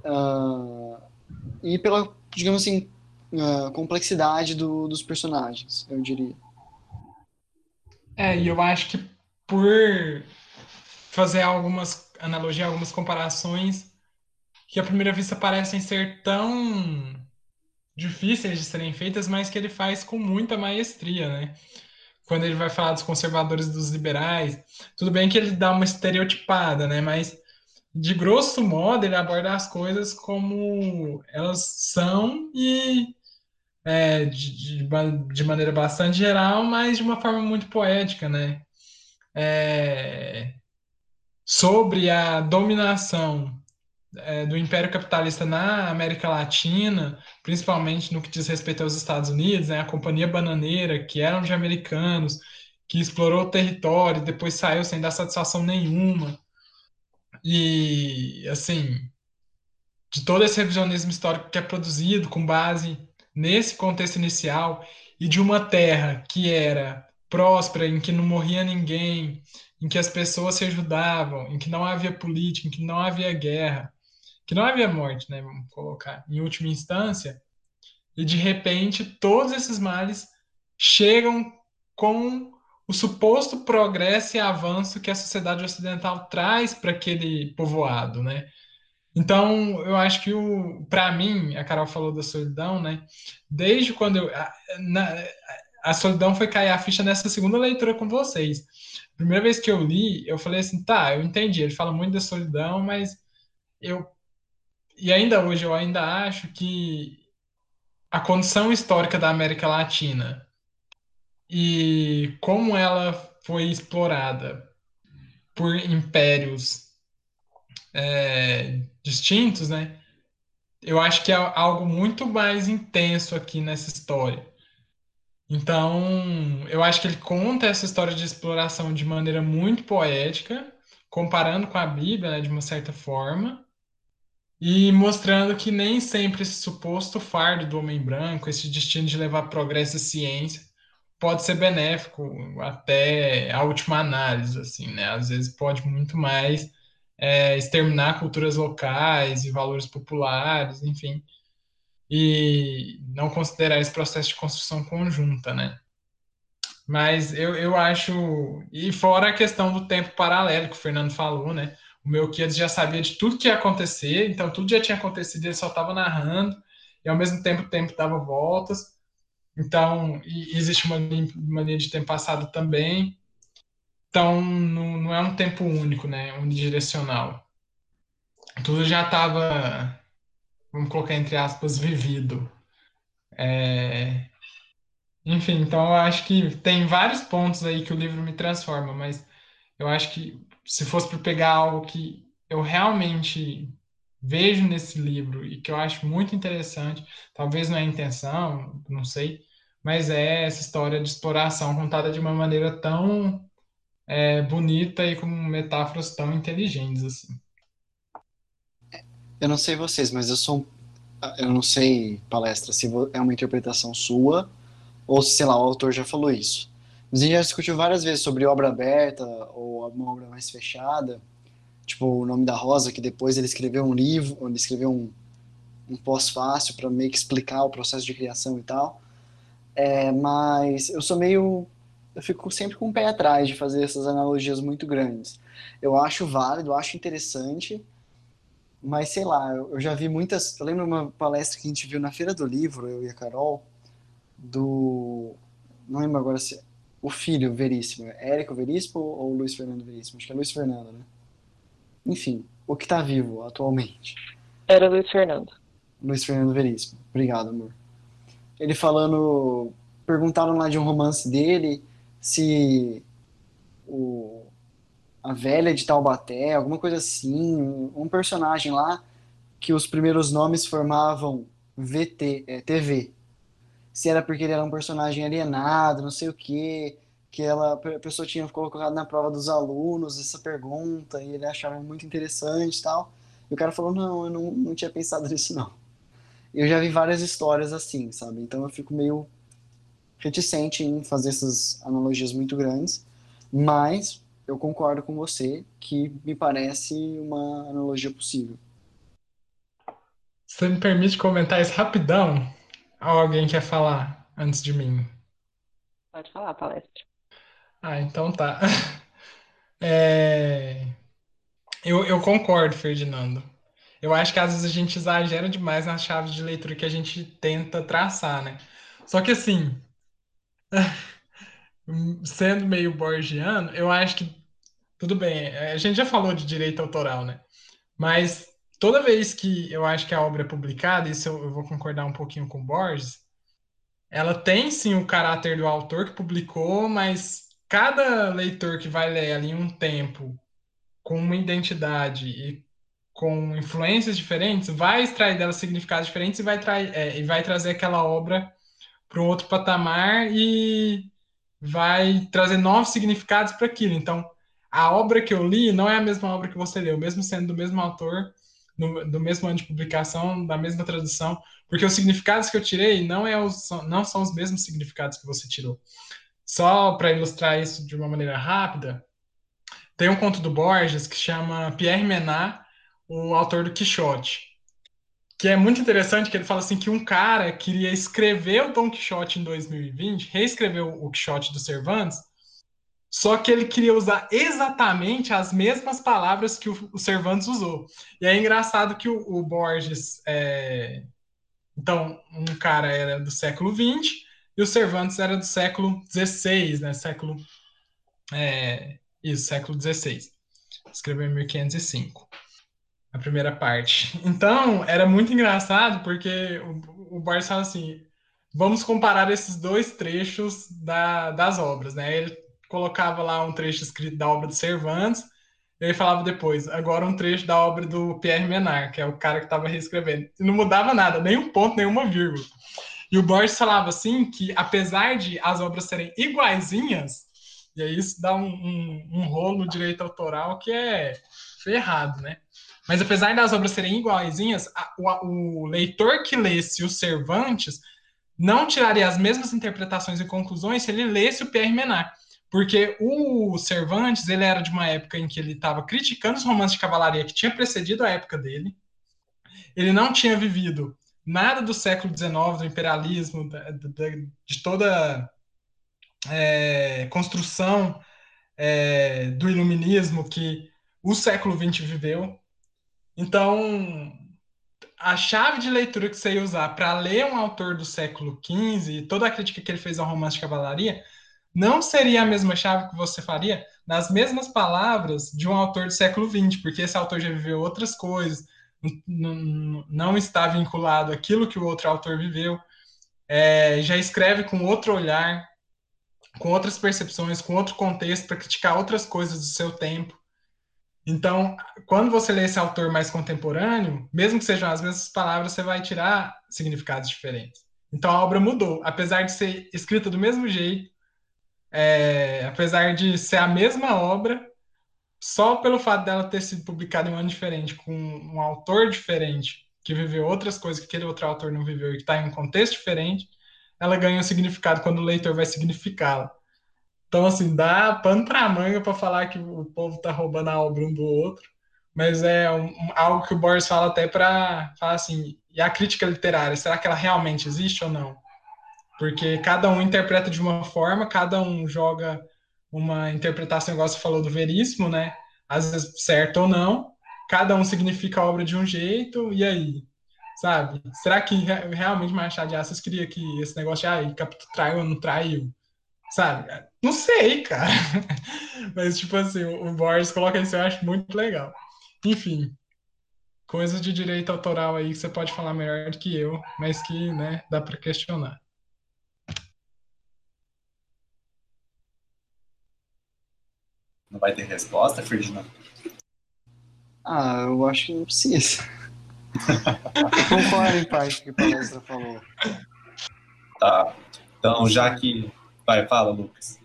uh, e pela, digamos assim, uh, complexidade do, dos personagens, eu diria. É, e eu acho que por fazer algumas analogias, algumas comparações que à primeira vista parecem ser tão difíceis de serem feitas, mas que ele faz com muita maestria, né? Quando ele vai falar dos conservadores dos liberais, tudo bem que ele dá uma estereotipada, né? Mas de grosso modo ele aborda as coisas como elas são e é, de, de, de, maneira bastante geral, mas de uma forma muito poética, né? É, sobre a dominação é, do Império Capitalista na América Latina, principalmente no que diz respeito aos Estados Unidos, né, a Companhia Bananeira, que eram de americanos, que explorou o território, depois saiu sem dar satisfação nenhuma. E, assim, de todo esse revisionismo histórico que é produzido com base nesse contexto inicial e de uma terra que era próspera, em que não morria ninguém, em que as pessoas se ajudavam, em que não havia política, em que não havia guerra, que não havia morte, né, vamos colocar, em última instância, e de repente todos esses males chegam com o suposto progresso e avanço que a sociedade ocidental traz para aquele povoado, né? Então, eu acho que o para mim, a Carol falou da solidão, né? Desde quando eu a, na, a solidão foi cair a ficha nessa segunda leitura com vocês. Primeira vez que eu li, eu falei assim, tá, eu entendi, ele fala muito da solidão, mas eu e ainda hoje eu ainda acho que a condição histórica da América Latina e como ela foi explorada por impérios é, distintos, né? Eu acho que é algo muito mais intenso aqui nessa história. Então, eu acho que ele conta essa história de exploração de maneira muito poética, comparando com a Bíblia, né, de uma certa forma, e mostrando que nem sempre esse suposto fardo do homem branco, esse destino de levar progresso e ciência, pode ser benéfico até a última análise, assim, né? Às vezes pode muito mais é, exterminar culturas locais e valores populares, enfim, e não considerar esse processo de construção conjunta, né? Mas eu, eu acho. E fora a questão do tempo paralelo que o Fernando falou, né? O Melquiades já sabia de tudo que ia acontecer, então tudo já tinha acontecido, ele só estava narrando, e ao mesmo tempo o tempo dava voltas. Então, existe uma linha de tempo passado também. Então, não, não é um tempo único, né? Unidirecional. Tudo já estava, vamos colocar entre aspas, vivido. É... Enfim, então eu acho que tem vários pontos aí que o livro me transforma, mas eu acho que se fosse para pegar algo que eu realmente vejo nesse livro e que eu acho muito interessante, talvez não é intenção, não sei, mas é essa história de exploração contada de uma maneira tão é, bonita e com metáforas tão inteligentes assim. Eu não sei vocês, mas eu sou eu não sei palestra se é uma interpretação sua ou se sei lá o autor já falou isso. Mas a gente já discutiu várias vezes sobre obra aberta ou uma obra mais fechada tipo o nome da Rosa, que depois ele escreveu um livro, ele escreveu um, um pós-fácil para meio que explicar o processo de criação e tal. É, mas eu sou meio, eu fico sempre com o pé atrás de fazer essas analogias muito grandes. Eu acho válido, eu acho interessante, mas sei lá, eu, eu já vi muitas. Eu lembro uma palestra que a gente viu na Feira do Livro, eu e a Carol, do. Não lembro agora se. O filho Veríssimo, é Érico Veríssimo ou Luiz Fernando Veríssimo? Acho que é Luiz Fernando, né? enfim, o que está vivo atualmente. Era Luiz Fernando. Luiz Fernando Veríssimo. Obrigado, amor. Ele falando. Perguntaram lá de um romance dele se o, a velha de Taubaté, alguma coisa assim, um personagem lá que os primeiros nomes formavam VT, é, TV. Se era porque ele era um personagem alienado, não sei o quê que ela, a pessoa tinha colocado na prova dos alunos essa pergunta e ele achava muito interessante e tal. E o cara falou: Não, eu não, não tinha pensado nisso, não. Eu já vi várias histórias assim, sabe? Então eu fico meio reticente em fazer essas analogias muito grandes, mas eu concordo com você que me parece uma analogia possível. Você me permite comentar isso rapidão? Alguém quer falar antes de mim? Pode falar, palestra. Ah, então tá. É, Eu, eu concordo, Ferdinando. Eu acho que às vezes a gente exagera demais nas chaves de leitura que a gente tenta traçar, né? Só que assim, sendo meio borgiano, eu acho que tudo bem, a gente já falou de direito autoral, né? Mas toda vez que eu acho que a obra é publicada, isso eu, eu vou concordar um pouquinho com Borges, ela tem sim o caráter do autor que publicou, mas cada leitor que vai ler ali um tempo com uma identidade e com influências diferentes, vai extrair dela significados diferentes e vai, é, e vai trazer aquela obra para um outro patamar e vai trazer novos significados para aquilo. Então, a obra que eu li não é a mesma obra que você leu, mesmo sendo do mesmo autor, no, do mesmo ano de publicação, da mesma tradução, porque os significados que eu tirei não, é os, não são os mesmos significados que você tirou. Só para ilustrar isso de uma maneira rápida, tem um conto do Borges que chama Pierre Menat, o autor do Quixote, que é muito interessante que ele fala assim que um cara queria escrever o Dom Quixote em 2020, reescrever o Quixote do Cervantes, só que ele queria usar exatamente as mesmas palavras que o, Cervantes usou. E é engraçado que o, o Borges, é... então, um cara era do século XX e o Cervantes era do século XVI, né? Século. É, isso, século XVI. Escreveu em 1505, a primeira parte. Então, era muito engraçado porque o, o Barnes fala assim: vamos comparar esses dois trechos da, das obras, né? Ele colocava lá um trecho escrito da obra do Cervantes, e ele falava depois, agora um trecho da obra do Pierre Menard, que é o cara que estava reescrevendo. E não mudava nada, nem um ponto, nenhuma vírgula. E o Borges falava assim que, apesar de as obras serem iguaizinhas, e aí isso dá um, um, um rolo no direito autoral que é ferrado, né? Mas apesar das obras serem iguaizinhas, a, o, o, leitor que lesse o Cervantes não tiraria as mesmas interpretações e conclusões se ele lesse o Pierre Menard. Porque o Cervantes, ele era de uma época em que ele estava criticando os romances de cavalaria que tinha precedido a época dele. Ele não tinha vivido nada do século XIX, do imperialismo, de toda é, construção é, do iluminismo que o século XX viveu. Então, a chave de leitura que você ia usar para ler um autor do século XV, toda a crítica que ele fez ao romance de cavalaria, não seria a mesma chave que você faria nas mesmas palavras de um autor do século XX, porque esse autor já viveu outras coisas, não está vinculado àquilo que o outro autor viveu, é, já escreve com outro olhar, com outras percepções, com outro contexto, para criticar outras coisas do seu tempo. Então, quando você lê esse autor mais contemporâneo, mesmo que sejam as mesmas palavras, você vai tirar significados diferentes. Então, a obra mudou. Apesar de ser escrita do mesmo jeito, é, apesar de ser a mesma obra, só pelo fato dela ter sido publicada em um ano diferente, com um autor diferente, que viveu outras coisas que aquele outro autor não viveu e que está em um contexto diferente, ela ganha um significado quando o leitor vai significá-la. Então, assim, dá pano para manga para falar que o povo está roubando a obra um do outro, mas é um, algo que o Boris fala até para falar assim, e a crítica literária, será que ela realmente existe ou não? Porque cada um interpreta de uma forma, cada um joga uma interpretação, igual você falou do veríssimo, né? Às vezes certo ou não, cada um significa a obra de um jeito, e aí? Sabe? Será que realmente Machado de Assis queria que esse negócio de ah, Capitu traiu ou não traiu? Sabe? Não sei, cara. Mas, tipo assim, o Boris coloca isso, eu acho muito legal. Enfim, coisas de direito autoral aí que você pode falar melhor do que eu, mas que, né, dá para questionar. Não vai ter resposta, Ferdinando? Ah, eu acho que não precisa. Concordo em parte com o que a palestra falou. Tá. Então, já que. Vai, fala, Lucas.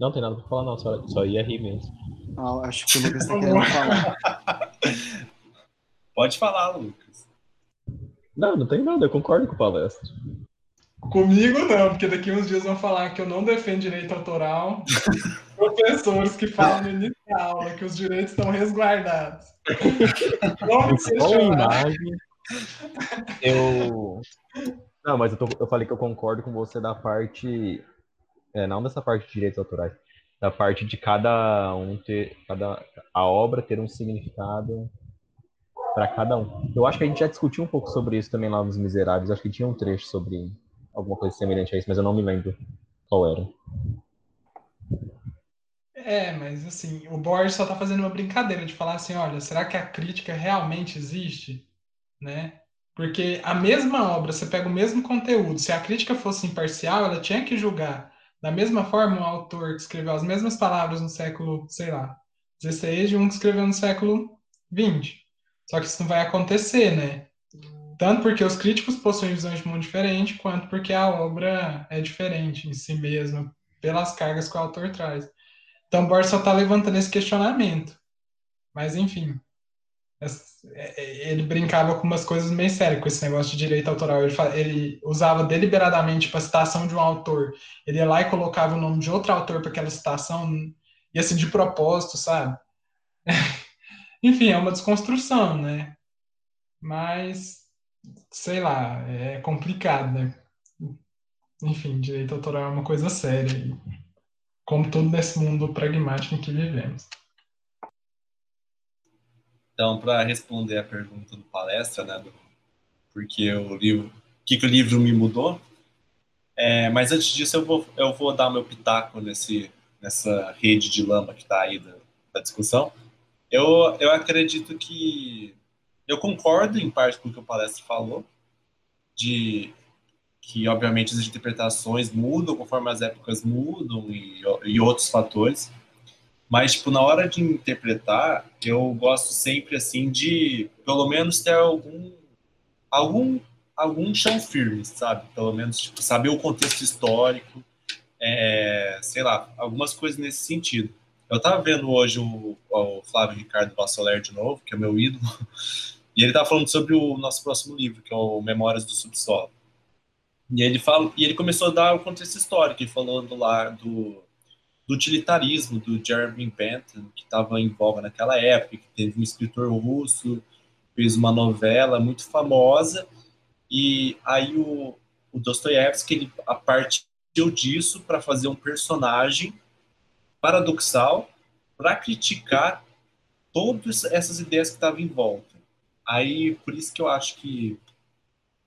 Não tem nada pra falar, não, só, só ia rir mesmo. Ah, acho que o Lucas tá querendo falar. Pode falar, Lucas. Não, não tem nada, eu concordo com a palestra. Comigo não, porque daqui uns dias vão falar que eu não defendo direito autoral. Professores que falam no início da aula que os direitos estão resguardados. Vamos questionar. Eu. Não, mas eu, tô, eu falei que eu concordo com você da parte. É, não dessa parte de direitos autorais. Da parte de cada um ter. Cada, a obra ter um significado para cada um. Eu acho que a gente já discutiu um pouco sobre isso também lá nos Miseráveis. Acho que tinha um trecho sobre alguma coisa semelhante a isso, mas eu não me lembro qual era. É, mas assim, o Borges só tá fazendo uma brincadeira de falar assim, olha, será que a crítica realmente existe? Né? Porque a mesma obra, você pega o mesmo conteúdo, se a crítica fosse imparcial, ela tinha que julgar da mesma forma um autor que escreveu as mesmas palavras no século, sei lá, 16 de um que escreveu no século 20. Só que isso não vai acontecer, né? Tanto porque os críticos possuem visões de mundo diferentes, quanto porque a obra é diferente em si mesma, pelas cargas que o autor traz. Então, Borges só está levantando esse questionamento. Mas, enfim, é, é, ele brincava com umas coisas meio sérias com esse negócio de direito autoral. Ele, ele usava deliberadamente para citação de um autor. Ele ia lá e colocava o nome de outro autor para aquela citação, e assim, de propósito, sabe? Enfim, é uma desconstrução, né? Mas sei lá, é complicado, né? Enfim, direito autoral é uma coisa séria, como tudo nesse mundo pragmático em que vivemos. Então, para responder a pergunta do palestra, né, do, porque o livro, o que, que o livro me mudou, é, mas antes disso eu vou, eu vou dar meu pitaco nesse, nessa rede de lama que está aí da, da discussão. Eu, eu acredito que eu concordo em parte com o que o palestra falou, de que obviamente as interpretações mudam conforme as épocas mudam e, e outros fatores. Mas, tipo, na hora de interpretar, eu gosto sempre, assim, de, pelo menos, ter algum, algum, algum chão firme, sabe? Pelo menos, tipo, saber o contexto histórico, é, sei lá, algumas coisas nesse sentido. Eu tava vendo hoje o, o Flávio Ricardo Vassoler de novo, que é meu ídolo, e ele tá falando sobre o nosso próximo livro, que é o Memórias do Subsolo. E ele fala, e ele começou a dar o contexto histórico, falando lá do, do utilitarismo do Jeremy Bentham, que estava em voga naquela época, que teve um escritor russo, fez uma novela muito famosa, e aí o, o Dostoiévski, ele a partiu disso para fazer um personagem paradoxal para criticar todas essas ideias que estavam em volta. Aí, por isso que eu acho que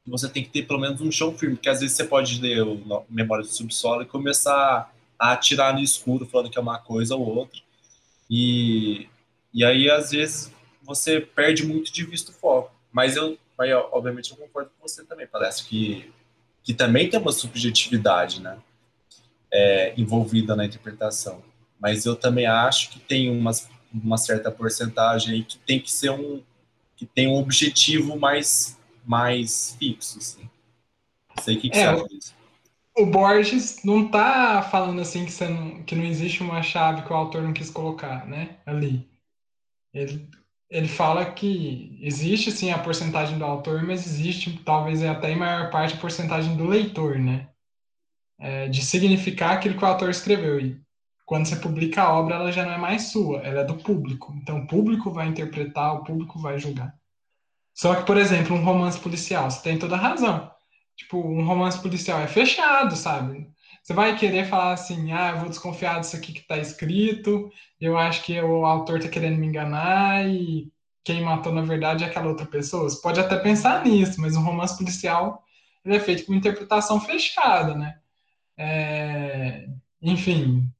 você tem que ter pelo menos um chão firme, porque às vezes você pode ler o Memória do Subsolo e começar a atirar no escuro, falando que é uma coisa ou outra. E, e aí, às vezes, você perde muito de vista o foco. Mas eu, mas, obviamente, eu concordo com você também. Parece que, que também tem uma subjetividade, né? É, envolvida na interpretação. Mas eu também acho que tem umas, uma certa porcentagem aí que tem que ser um que tem um objetivo mais mais fixo, assim. Não sei o que, que é, você acha disso. O Borges não tá falando assim que, não, que não existe uma chave que o autor não quis colocar, né? Ali. Ele, ele fala que existe sim a porcentagem do autor, mas existe talvez até em maior parte a porcentagem do leitor, né? É, de significar aquilo que o autor escreveu. E quando você publica a obra, ela já não é mais sua, ela é do público. Então o público vai interpretar, o público vai julgar. Só que, por exemplo, um romance policial, você tem toda a razão. Tipo, um romance policial é fechado, sabe? Você vai querer falar assim, ah, eu vou desconfiar disso aqui que está escrito, eu acho que o autor está querendo me enganar e quem matou na verdade é aquela outra pessoa. Você pode até pensar nisso, mas um romance policial ele é feito com interpretação fechada, né? É... Enfim,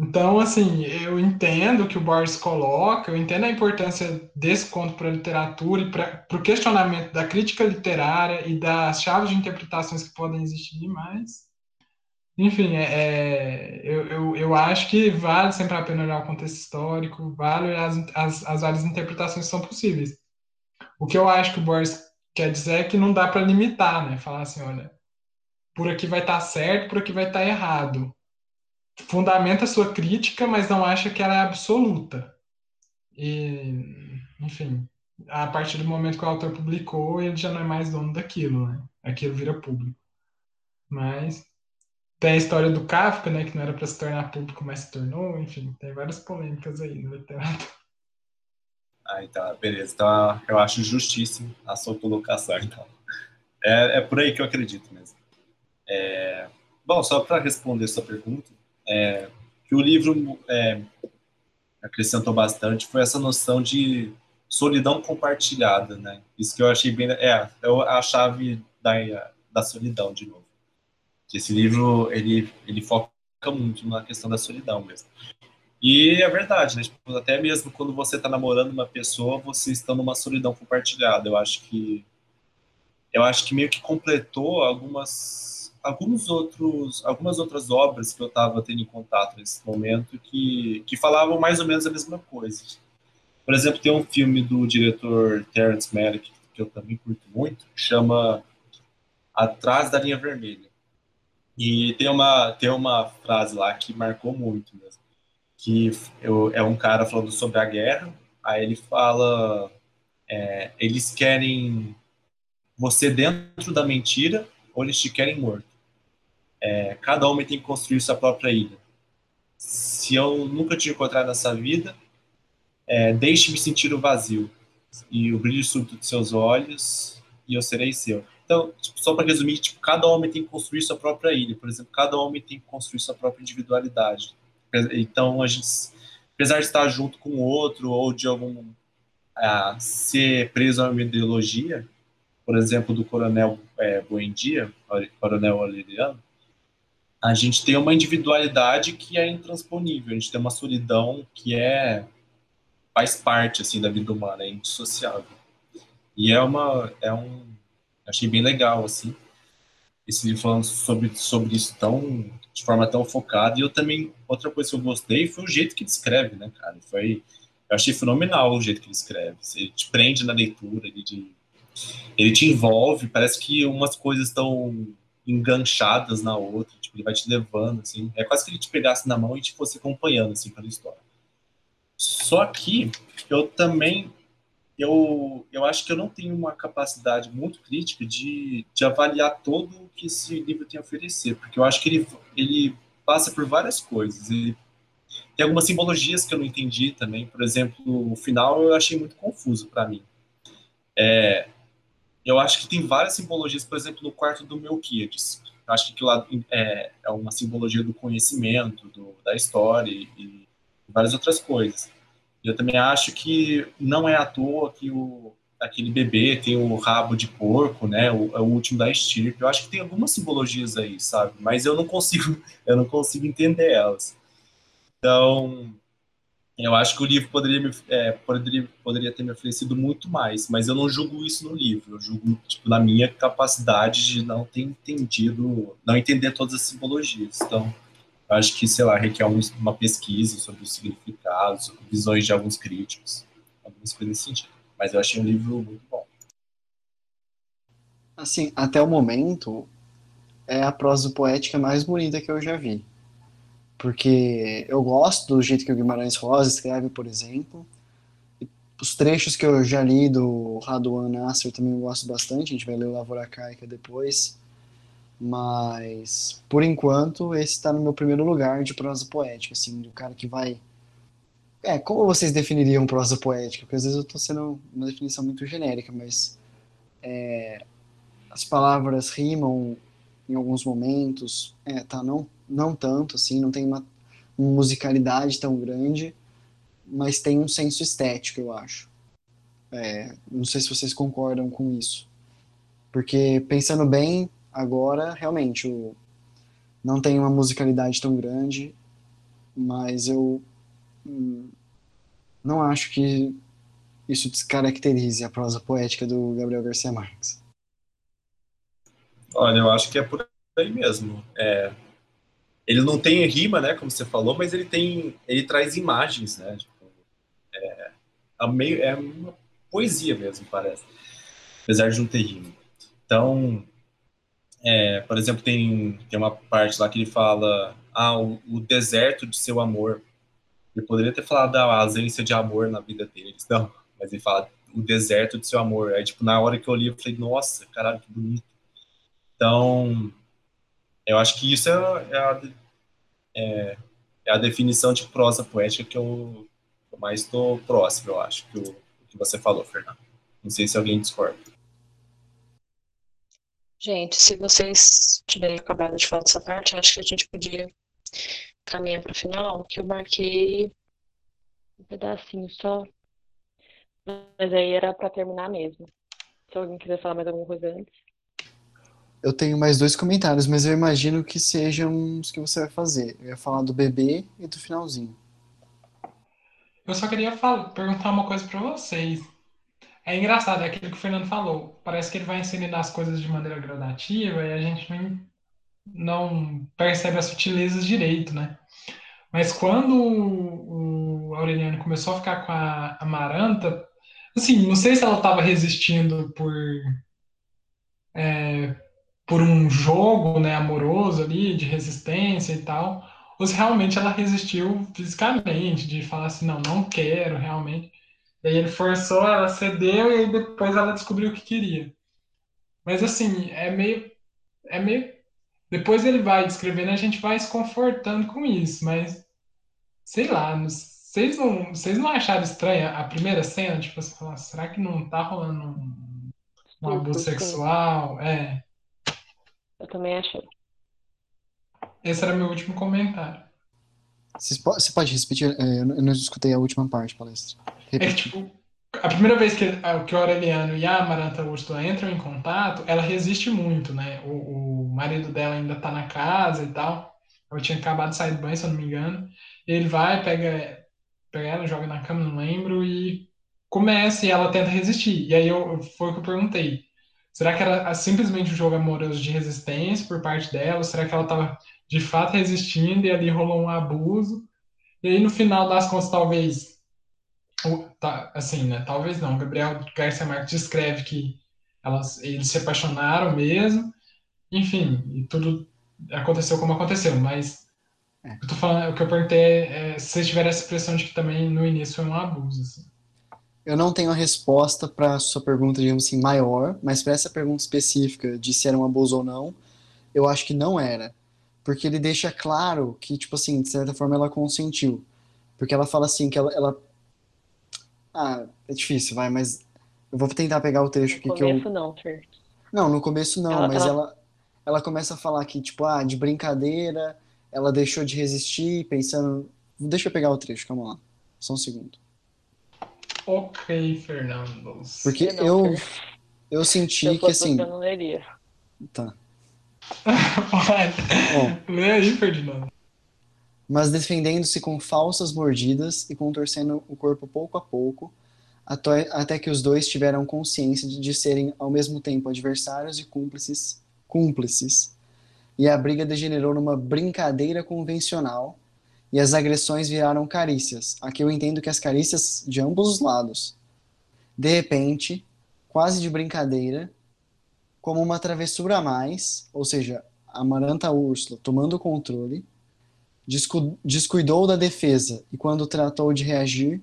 então, assim, eu entendo que o Borges coloca, eu entendo a importância desse conto para a literatura e para o questionamento da crítica literária e das chaves de interpretações que podem existir, mas, enfim, é, é, eu, eu, eu acho que vale sempre a pena olhar o contexto histórico, vale as, as, as várias interpretações que são possíveis. O que eu acho que o Borges quer dizer é que não dá para limitar, né? Falar assim, olha, por aqui vai estar tá certo, por aqui vai estar tá errado fundamenta sua crítica, mas não acha que ela é absoluta. E, enfim, a partir do momento que o autor publicou, ele já não é mais dono daquilo, né? Aquilo vira público. Mas tem a história do Kafka, né, que não era para se tornar público, mas se tornou, enfim, tem várias polêmicas aí no literatura. Ah, então, beleza. Então, eu acho justíssimo a sua colocação, então. É, é por aí que eu acredito mesmo. É... Bom, só para responder sua pergunta, é, que o livro é, acrescentou bastante foi essa noção de solidão compartilhada, né? Isso que eu achei bem, é, é a chave da, da solidão de novo. Esse livro ele ele foca muito na questão da solidão mesmo. E é verdade, né? Tipo, até mesmo quando você está namorando uma pessoa, você está numa solidão compartilhada. Eu acho que eu acho que meio que completou algumas alguns outros, algumas outras obras que eu estava tendo em contato nesse momento que, que falavam mais ou menos a mesma coisa. Por exemplo, tem um filme do diretor Terrence Malick, que eu também curto muito, que chama Atrás da Linha Vermelha. E tem uma, tem uma frase lá que marcou muito mesmo, que eu, é um cara falando sobre a guerra, aí ele fala, é, eles querem você dentro da mentira ou eles te querem morto. É, cada homem tem que construir sua própria ilha. Se eu nunca te encontrar nessa vida, é, deixe-me sentir o vazio e o brilho súbito de seus olhos e eu serei seu. Então, tipo, só para resumir, tipo, cada homem tem que construir sua própria ilha. Por exemplo, cada homem tem que construir sua própria individualidade. Então, a gente, apesar de estar junto com o outro ou de algum ah, ser preso a uma ideologia, por exemplo, do coronel é, Buendia, coronel Aleriano, a gente tem uma individualidade que é intransponível, a gente tem uma solidão que é faz parte assim da vida humana, é indissociável. E é uma é um achei bem legal assim esse livro falando sobre sobre isso tão de forma tão focada e eu também outra coisa que eu gostei foi o jeito que ele escreve, né, cara? Foi eu achei fenomenal o jeito que ele escreve. Ele te prende na leitura, ele te, ele te envolve, parece que umas coisas estão enganchadas na outra, tipo, ele vai te levando, assim, é quase que ele te pegasse na mão e te fosse acompanhando, assim, pela história. Só que eu também, eu, eu acho que eu não tenho uma capacidade muito crítica de, de avaliar todo o que esse livro tem a oferecer, porque eu acho que ele, ele passa por várias coisas, ele tem algumas simbologias que eu não entendi também, por exemplo, o final eu achei muito confuso para mim. É, eu acho que tem várias simbologias, por exemplo, no quarto do Melquiades. Eu acho que lá é, é uma simbologia do conhecimento, do, da história e, e, várias outras coisas. Eu também acho que não é à toa que o, aquele bebê tem o rabo de porco, né? O, é o último da estirpe. Eu acho que tem algumas simbologias aí, sabe? Mas eu não consigo, eu não consigo entender elas. Então, eu acho que o livro poderia, me, é, poderia, poderia ter me oferecido muito mais, mas eu não julgo isso no livro. Eu julgo tipo, na minha capacidade de não ter entendido, não entender todas as simbologias. Então, eu acho que, sei lá, requer uma pesquisa sobre os significados, sobre visões de alguns críticos, algumas coisas nesse sentido. Mas eu achei um livro muito bom. Assim, até o momento, é a prosa poética mais bonita que eu já vi porque eu gosto do jeito que o Guimarães Rosa escreve, por exemplo. Os trechos que eu já li do Raduan Nasser também eu gosto bastante, a gente vai ler o Lavoura Arcaica depois. Mas, por enquanto, esse está no meu primeiro lugar de prosa poética, assim, do cara que vai... É, como vocês definiriam prosa poética? Porque às vezes eu estou sendo uma definição muito genérica, mas é, as palavras rimam em alguns momentos, é, tá, não não tanto, assim, não tem uma musicalidade tão grande, mas tem um senso estético, eu acho. É, não sei se vocês concordam com isso. Porque, pensando bem, agora, realmente, o, não tem uma musicalidade tão grande, mas eu hum, não acho que isso descaracterize a prosa poética do Gabriel Garcia Marques. Olha, eu acho que é por aí mesmo. É, ele não tem rima, né, como você falou, mas ele tem, ele traz imagens, né, tipo, é, é, meio, é uma poesia mesmo, parece, apesar de não ter rima. Então, é, por exemplo, tem, tem uma parte lá que ele fala, ah, o, o, deserto de seu amor. Ele poderia ter falado da ausência de amor na vida deles, não, mas ele fala o deserto de seu amor. Aí, tipo, na hora que eu li, eu falei, nossa, caralho, que bonito. Então, eu acho que isso é, é, a, é, é, a, definição de prosa poética que eu, eu mais estou próximo, eu acho, que o que você falou, Fernando. Não sei se alguém discorda. Gente, se vocês tiverem acabado de falar dessa parte, acho que a gente podia caminhar para o final, que eu marquei um pedacinho só. Mas aí era para terminar mesmo. Se alguém quiser falar mais alguma coisa antes. Eu tenho mais dois comentários, mas eu imagino que sejam os que você vai fazer. Eu ia falar do bebê e do finalzinho. Eu só queria falar, perguntar uma coisa para vocês. É engraçado, é aquilo que o Fernando falou. Parece que ele vai inserindo as coisas de maneira gradativa e a gente não, não percebe as sutilezas direito, né? Mas quando o, Aureliano começou a ficar com a Amaranta, assim, não sei se ela estava resistindo por é, por um jogo né, amoroso ali, de resistência e tal, ou se realmente ela resistiu fisicamente, de falar assim, não, não quero realmente. E aí ele forçou, ela cedeu e aí depois ela descobriu o que queria. Mas assim, é meio. É meio. Depois ele vai descrevendo, a gente vai se confortando com isso, mas sei lá, vocês não, vocês não acharam estranha a primeira cena? Tipo, você fala, será que não tá rolando um, um abuso sexual? É. Eu também achei. Esse era meu último comentário. Você pode repetir? É, eu não escutei a última parte, palestra. É que, tipo, a primeira vez que, que o Aureliano e a Amaranta Úrsula entram em contato, ela resiste muito, né? O, o marido dela ainda tá na casa e tal. Ela tinha acabado de sair do banho, se eu não me engano. Ele vai, pega, pega ela, joga na cama, não lembro, e começa e ela tenta resistir. E aí eu, foi o que eu perguntei. Será que era simplesmente um jogo amoroso de resistência por parte dela? Será que ela estava de fato resistindo e ali rolou um abuso? E aí no final das contas, talvez, tá, assim, né? Talvez não. Gabriel Garcia Marques descreve que elas, eles se apaixonaram mesmo. Enfim, e tudo aconteceu como aconteceu. Mas é. o, que eu tô falando, o que eu perguntei é, é se vocês tiveram essa impressão de que também no início foi um abuso. Assim. Eu não tenho a resposta para a sua pergunta, digamos assim, maior, mas para essa pergunta específica de se era um abuso ou não, eu acho que não era. Porque ele deixa claro que, tipo assim, de certa forma ela consentiu. Porque ela fala assim, que ela. ela... Ah, é difícil, vai, mas eu vou tentar pegar o trecho no aqui que eu. No começo não, Fer. Não, no começo não, ela, mas ela... ela, ela começa a falar que, tipo, ah, de brincadeira, ela deixou de resistir, pensando. Deixa eu pegar o trecho, calma lá. Só um segundo. Ok, Fernando. Porque eu, eu senti eu que assim. Eu não leria. Tá. Vai. Lê aí, Ferdinando. mas defendendo-se com falsas mordidas e contorcendo o corpo pouco a pouco, até, até que os dois tiveram consciência de, de serem ao mesmo tempo adversários e cúmplices, cúmplices, e a briga degenerou numa brincadeira convencional, e as agressões viraram carícias. Aqui eu entendo que as carícias de ambos os lados. De repente, quase de brincadeira, como uma travessura a mais, ou seja, a Maranta Úrsula tomando o controle, descuidou da defesa e, quando tratou de reagir,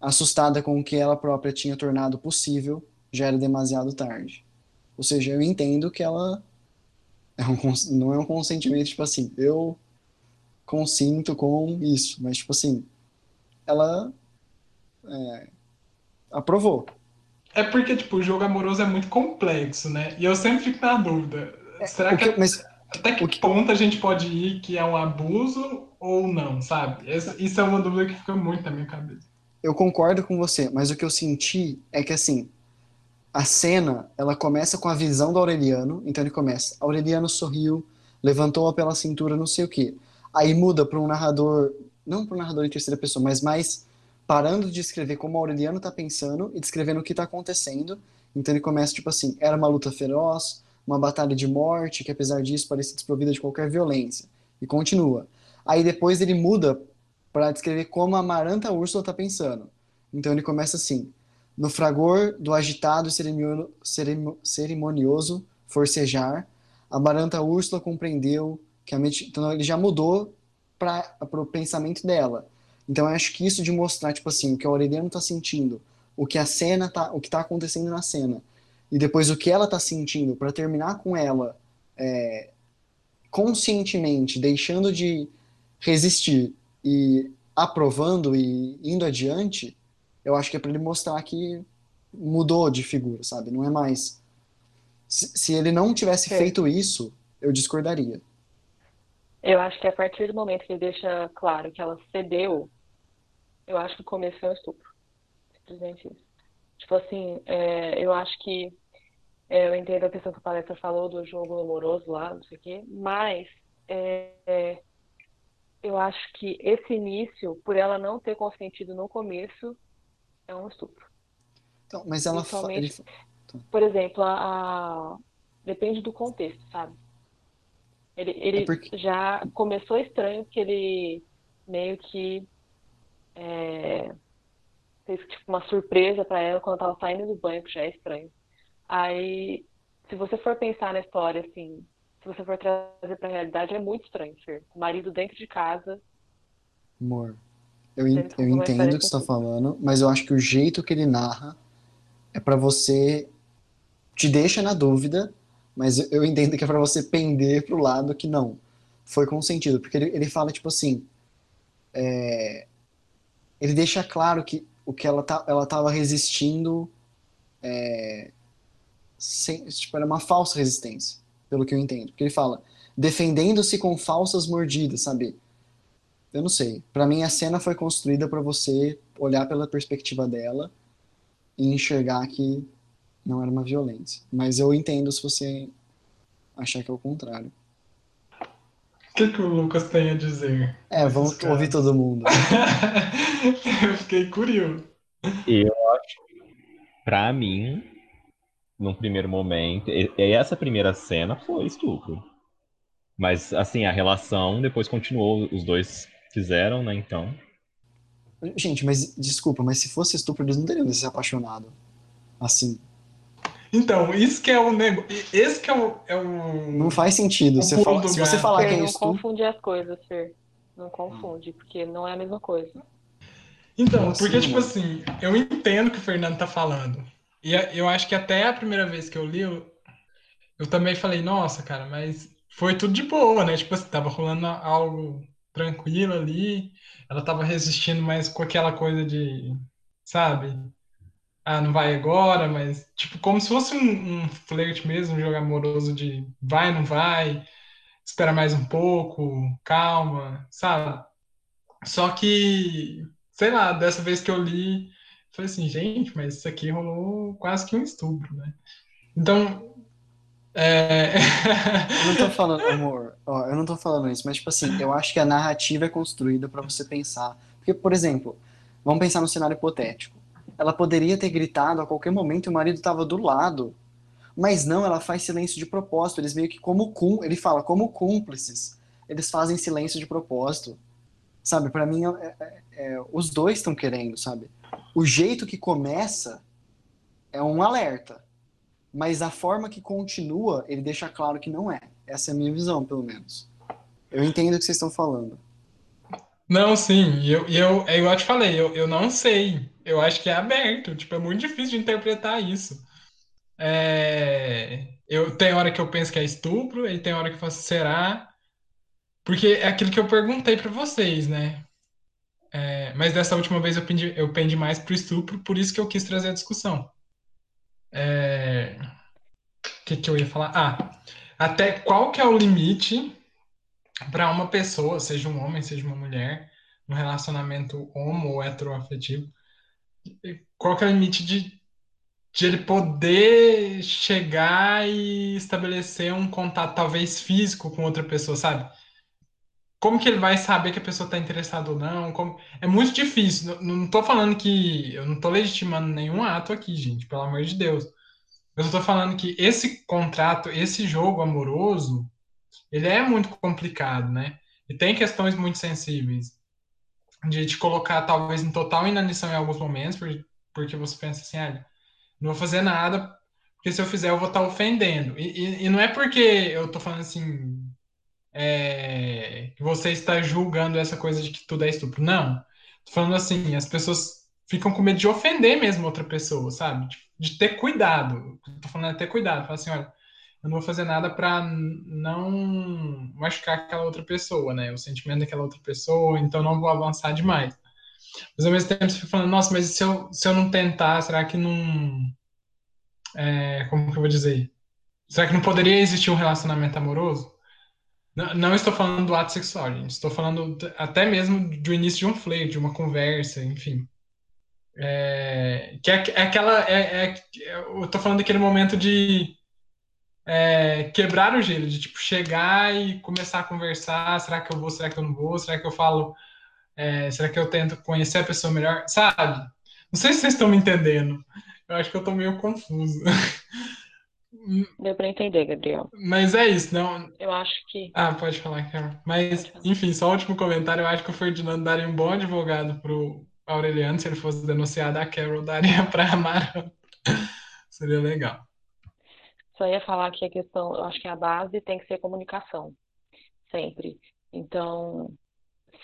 assustada com o que ela própria tinha tornado possível, já era demasiado tarde. Ou seja, eu entendo que ela é um, não é um consentimento tipo assim, eu consinto com isso, mas tipo assim, ela é, aprovou. É porque, tipo, o jogo amoroso é muito complexo, né? E eu sempre fico na dúvida. É, Será que, que mas até que, que ponto a gente pode ir que é um abuso ou não, sabe? Essa, isso é uma dúvida que fica muito na minha cabeça. Eu concordo com você, mas o que eu senti é que assim, a cena, ela começa com a visão do Aureliano, então ele começa, Aureliano sorriu, levantou-a pela cintura, não sei o quê. Aí muda para um narrador, não para um narrador em terceira pessoa, mas mais parando de escrever como Aureliano tá pensando e descrevendo o que tá acontecendo. Então ele começa tipo assim, era uma luta feroz, uma batalha de morte que, apesar disso, parecia desprovida de qualquer violência. E continua. Aí depois ele muda para descrever como a Amaranta Úrsula está pensando. Então ele começa assim: no fragor do agitado cerimonioso forcejar, a Amaranta Úrsula compreendeu que a. Então ele já mudou para o pensamento dela. Então eu acho que isso de mostrar, tipo assim, o que o Aureliano está sentindo, o que a cena tá, o que está acontecendo na cena, e depois o que ela está sentindo para terminar com ela é, conscientemente, deixando de resistir e aprovando e indo adiante, eu acho que é para ele mostrar que mudou de figura, sabe? Não é mais. Se, se ele não tivesse é. feito isso, eu discordaria. Eu acho que a partir do momento que ele deixa claro que ela cedeu, eu acho que o estupro. Simplesmente isso. Tipo assim, é, eu acho que é, eu entendo a questão que a palestra falou do jogo amoroso lá, não sei o quê, mas é, é, eu acho que esse início, por ela não ter consentido no começo, é um estupro. Então, mas ela fala. Ele... Por exemplo, a, a, depende do contexto, sabe? Ele, ele é porque... já começou estranho porque ele meio que é, fez tipo uma surpresa para ela quando ela tava saindo do banho, que já é estranho. Aí, se você for pensar na história, assim, se você for trazer pra realidade, é muito estranho, Fer. O marido dentro de casa. Amor, eu, eu entendo o que você tá falando, mas eu acho que o jeito que ele narra é para você. te deixa na dúvida, mas eu entendo que é para você pender pro lado que não. Foi consentido. Porque ele, ele fala, tipo assim. É, ele deixa claro que o que ela, tá, ela tava resistindo. É, sem, tipo, era uma falsa resistência, pelo que eu entendo. Porque ele fala, defendendo-se com falsas mordidas, sabe? Eu não sei. Para mim, a cena foi construída para você olhar pela perspectiva dela e enxergar que não era uma violência. Mas eu entendo se você achar que é o contrário. O que, que o Lucas tem a dizer? É, vamos ouvir todo mundo. eu fiquei curioso. Eu acho, pra mim, num primeiro momento. E, e essa primeira cena foi estupro. Mas, assim, a relação depois continuou, os dois fizeram, né, então. Gente, mas desculpa, mas se fosse estupro, eles não teriam se apaixonado. Assim. Então, isso que é o negócio. Esse que é o, é o. Não faz sentido. Você fala, se você falar que é não estupro. Não confunde as coisas, Fer. Não confunde, porque não é a mesma coisa. Então, porque, tipo assim, eu entendo o que o Fernando tá falando. E eu acho que até a primeira vez que eu li, eu, eu também falei, nossa, cara, mas foi tudo de boa, né? Tipo assim, tava rolando algo tranquilo ali, ela tava resistindo mais com aquela coisa de, sabe? Ah, não vai agora, mas tipo, como se fosse um, um flerte mesmo, um jogo amoroso de vai, não vai, espera mais um pouco, calma, sabe? Só que, sei lá, dessa vez que eu li, Falei assim, gente, mas isso aqui rolou quase que um estupro, né? Então, É... Eu não tô falando, amor, ó, eu não tô falando isso, mas tipo assim, eu acho que a narrativa é construída pra você pensar. Porque, por exemplo, vamos pensar no cenário hipotético. Ela poderia ter gritado a qualquer momento e o marido tava do lado. Mas não, ela faz silêncio de propósito. Eles meio que como cum, ele fala como cúmplices. Eles fazem silêncio de propósito. Sabe, Pra mim é- é- é, os dois estão querendo, sabe? O jeito que começa é um alerta. Mas a forma que continua, ele deixa claro que não é. Essa é a minha visão, pelo menos. Eu entendo o que vocês estão falando. Não, sim, eu, e eu, é eu te falei, eu, eu não sei. Eu acho que é aberto, tipo, é muito difícil de interpretar isso. É, eu tem hora que eu penso que é estupro, e tem hora que eu faço será? Porque é aquilo que eu perguntei pra vocês, né? É, mas dessa última vez eu pendi, eu pendi mais pro estupro, por isso que eu quis trazer a discussão. É, o que que eu ia falar? Ah, até qual que é o limite para uma pessoa, seja um homem, seja uma mulher, no relacionamento homo ou heteroafetivo, qual que é o limite de, de ele poder chegar e estabelecer um contato, talvez físico, com outra pessoa, sabe? Como que ele vai saber que a pessoa está interessada ou não? Como... É muito difícil. Não, tô falando que. Eu não tô legitimando nenhum ato aqui, gente, pelo amor de Deus. Eu tô falando que esse contrato, esse jogo amoroso, ele é muito complicado, né? E tem questões muito sensíveis de te colocar talvez em total inanição em alguns momentos, porque, você pensa assim, olha, não vou fazer nada, porque se eu fizer eu vou estar ofendendo. E, e, e não é porque eu tô falando assim, é, que você está julgando essa coisa de que tudo é estupro. Não. Tô falando assim, as pessoas ficam com medo de ofender mesmo outra pessoa, sabe? De, de ter cuidado. Tô falando é ter cuidado. Fala assim, olha, eu não vou fazer nada para não machucar aquela outra pessoa, né? O sentimento daquela outra pessoa, então não vou avançar demais. Mas ao mesmo tempo você fica falando, nossa, mas se eu, se eu não tentar, será que não. É, como que eu vou dizer? Será que não poderia existir um relacionamento amoroso? Não, não estou falando do ato sexual, gente. Estou falando até mesmo do início de um flerte, de uma conversa, enfim. É, que é, é aquela. É, é, eu estou falando daquele momento de é, quebrar o gelo, de tipo, chegar e começar a conversar, será que eu vou, será que eu não vou, será que eu falo, é, será que eu tento conhecer a pessoa melhor, sabe? Não sei se vocês estão me entendendo, eu acho que eu estou meio confuso. Deu para entender, Gabriel. Mas é isso, não... Eu acho que... Ah, pode falar, Carol. Mas, falar. enfim, só o último comentário, eu acho que o Ferdinando daria um bom advogado pro Aureliano, se ele fosse denunciado, a Carol daria para Amara. Seria legal. Só ia falar que a questão, eu acho que a base tem que ser comunicação, sempre. Então,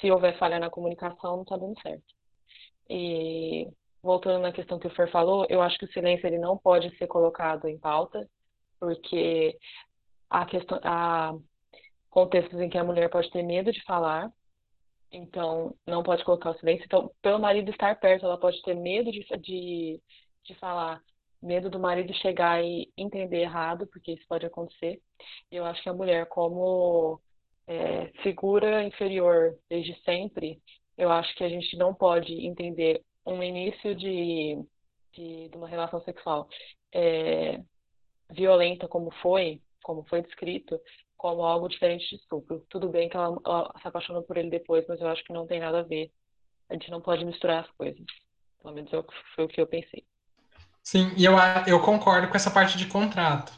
se houver falha na comunicação, não está dando certo. E voltando na questão que o Fer falou, eu acho que o silêncio ele não pode ser colocado em pauta, porque há, questão, há contextos em que a mulher pode ter medo de falar, então não pode colocar o silêncio. Então, pelo marido estar perto, ela pode ter medo de, de, de falar medo do marido chegar e entender errado, porque isso pode acontecer. E eu acho que a mulher, como é, figura inferior desde sempre, eu acho que a gente não pode entender um início de, de, de uma relação sexual é, violenta como foi, como foi descrito, como algo diferente de estupro. Tudo bem que ela, ela se apaixonou por ele depois, mas eu acho que não tem nada a ver. A gente não pode misturar as coisas. Pelo menos foi o que eu pensei. Sim, e eu, eu concordo com essa parte de contrato,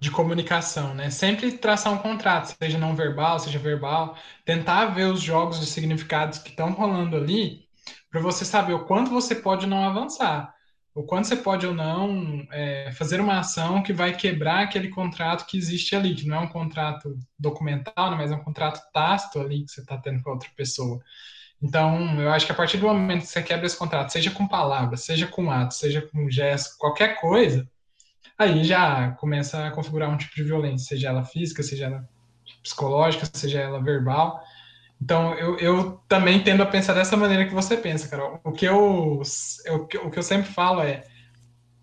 de comunicação, né? Sempre traçar um contrato, seja não verbal, seja verbal, tentar ver os jogos de significados que estão rolando ali, para você saber o quanto você pode não avançar, o quanto você pode ou não é, fazer uma ação que vai quebrar aquele contrato que existe ali, que não é um contrato documental, né, mas é um contrato tácito ali que você está tendo com outra pessoa. Então, eu acho que a partir do momento que você quebra esse contrato, seja com palavras, seja com atos, seja com gesto, qualquer coisa, aí já começa a configurar um tipo de violência, seja ela física, seja ela psicológica, seja ela verbal. Então, eu, eu também tendo a pensar dessa maneira que você pensa, Carol. O que eu, eu, o que eu sempre falo é,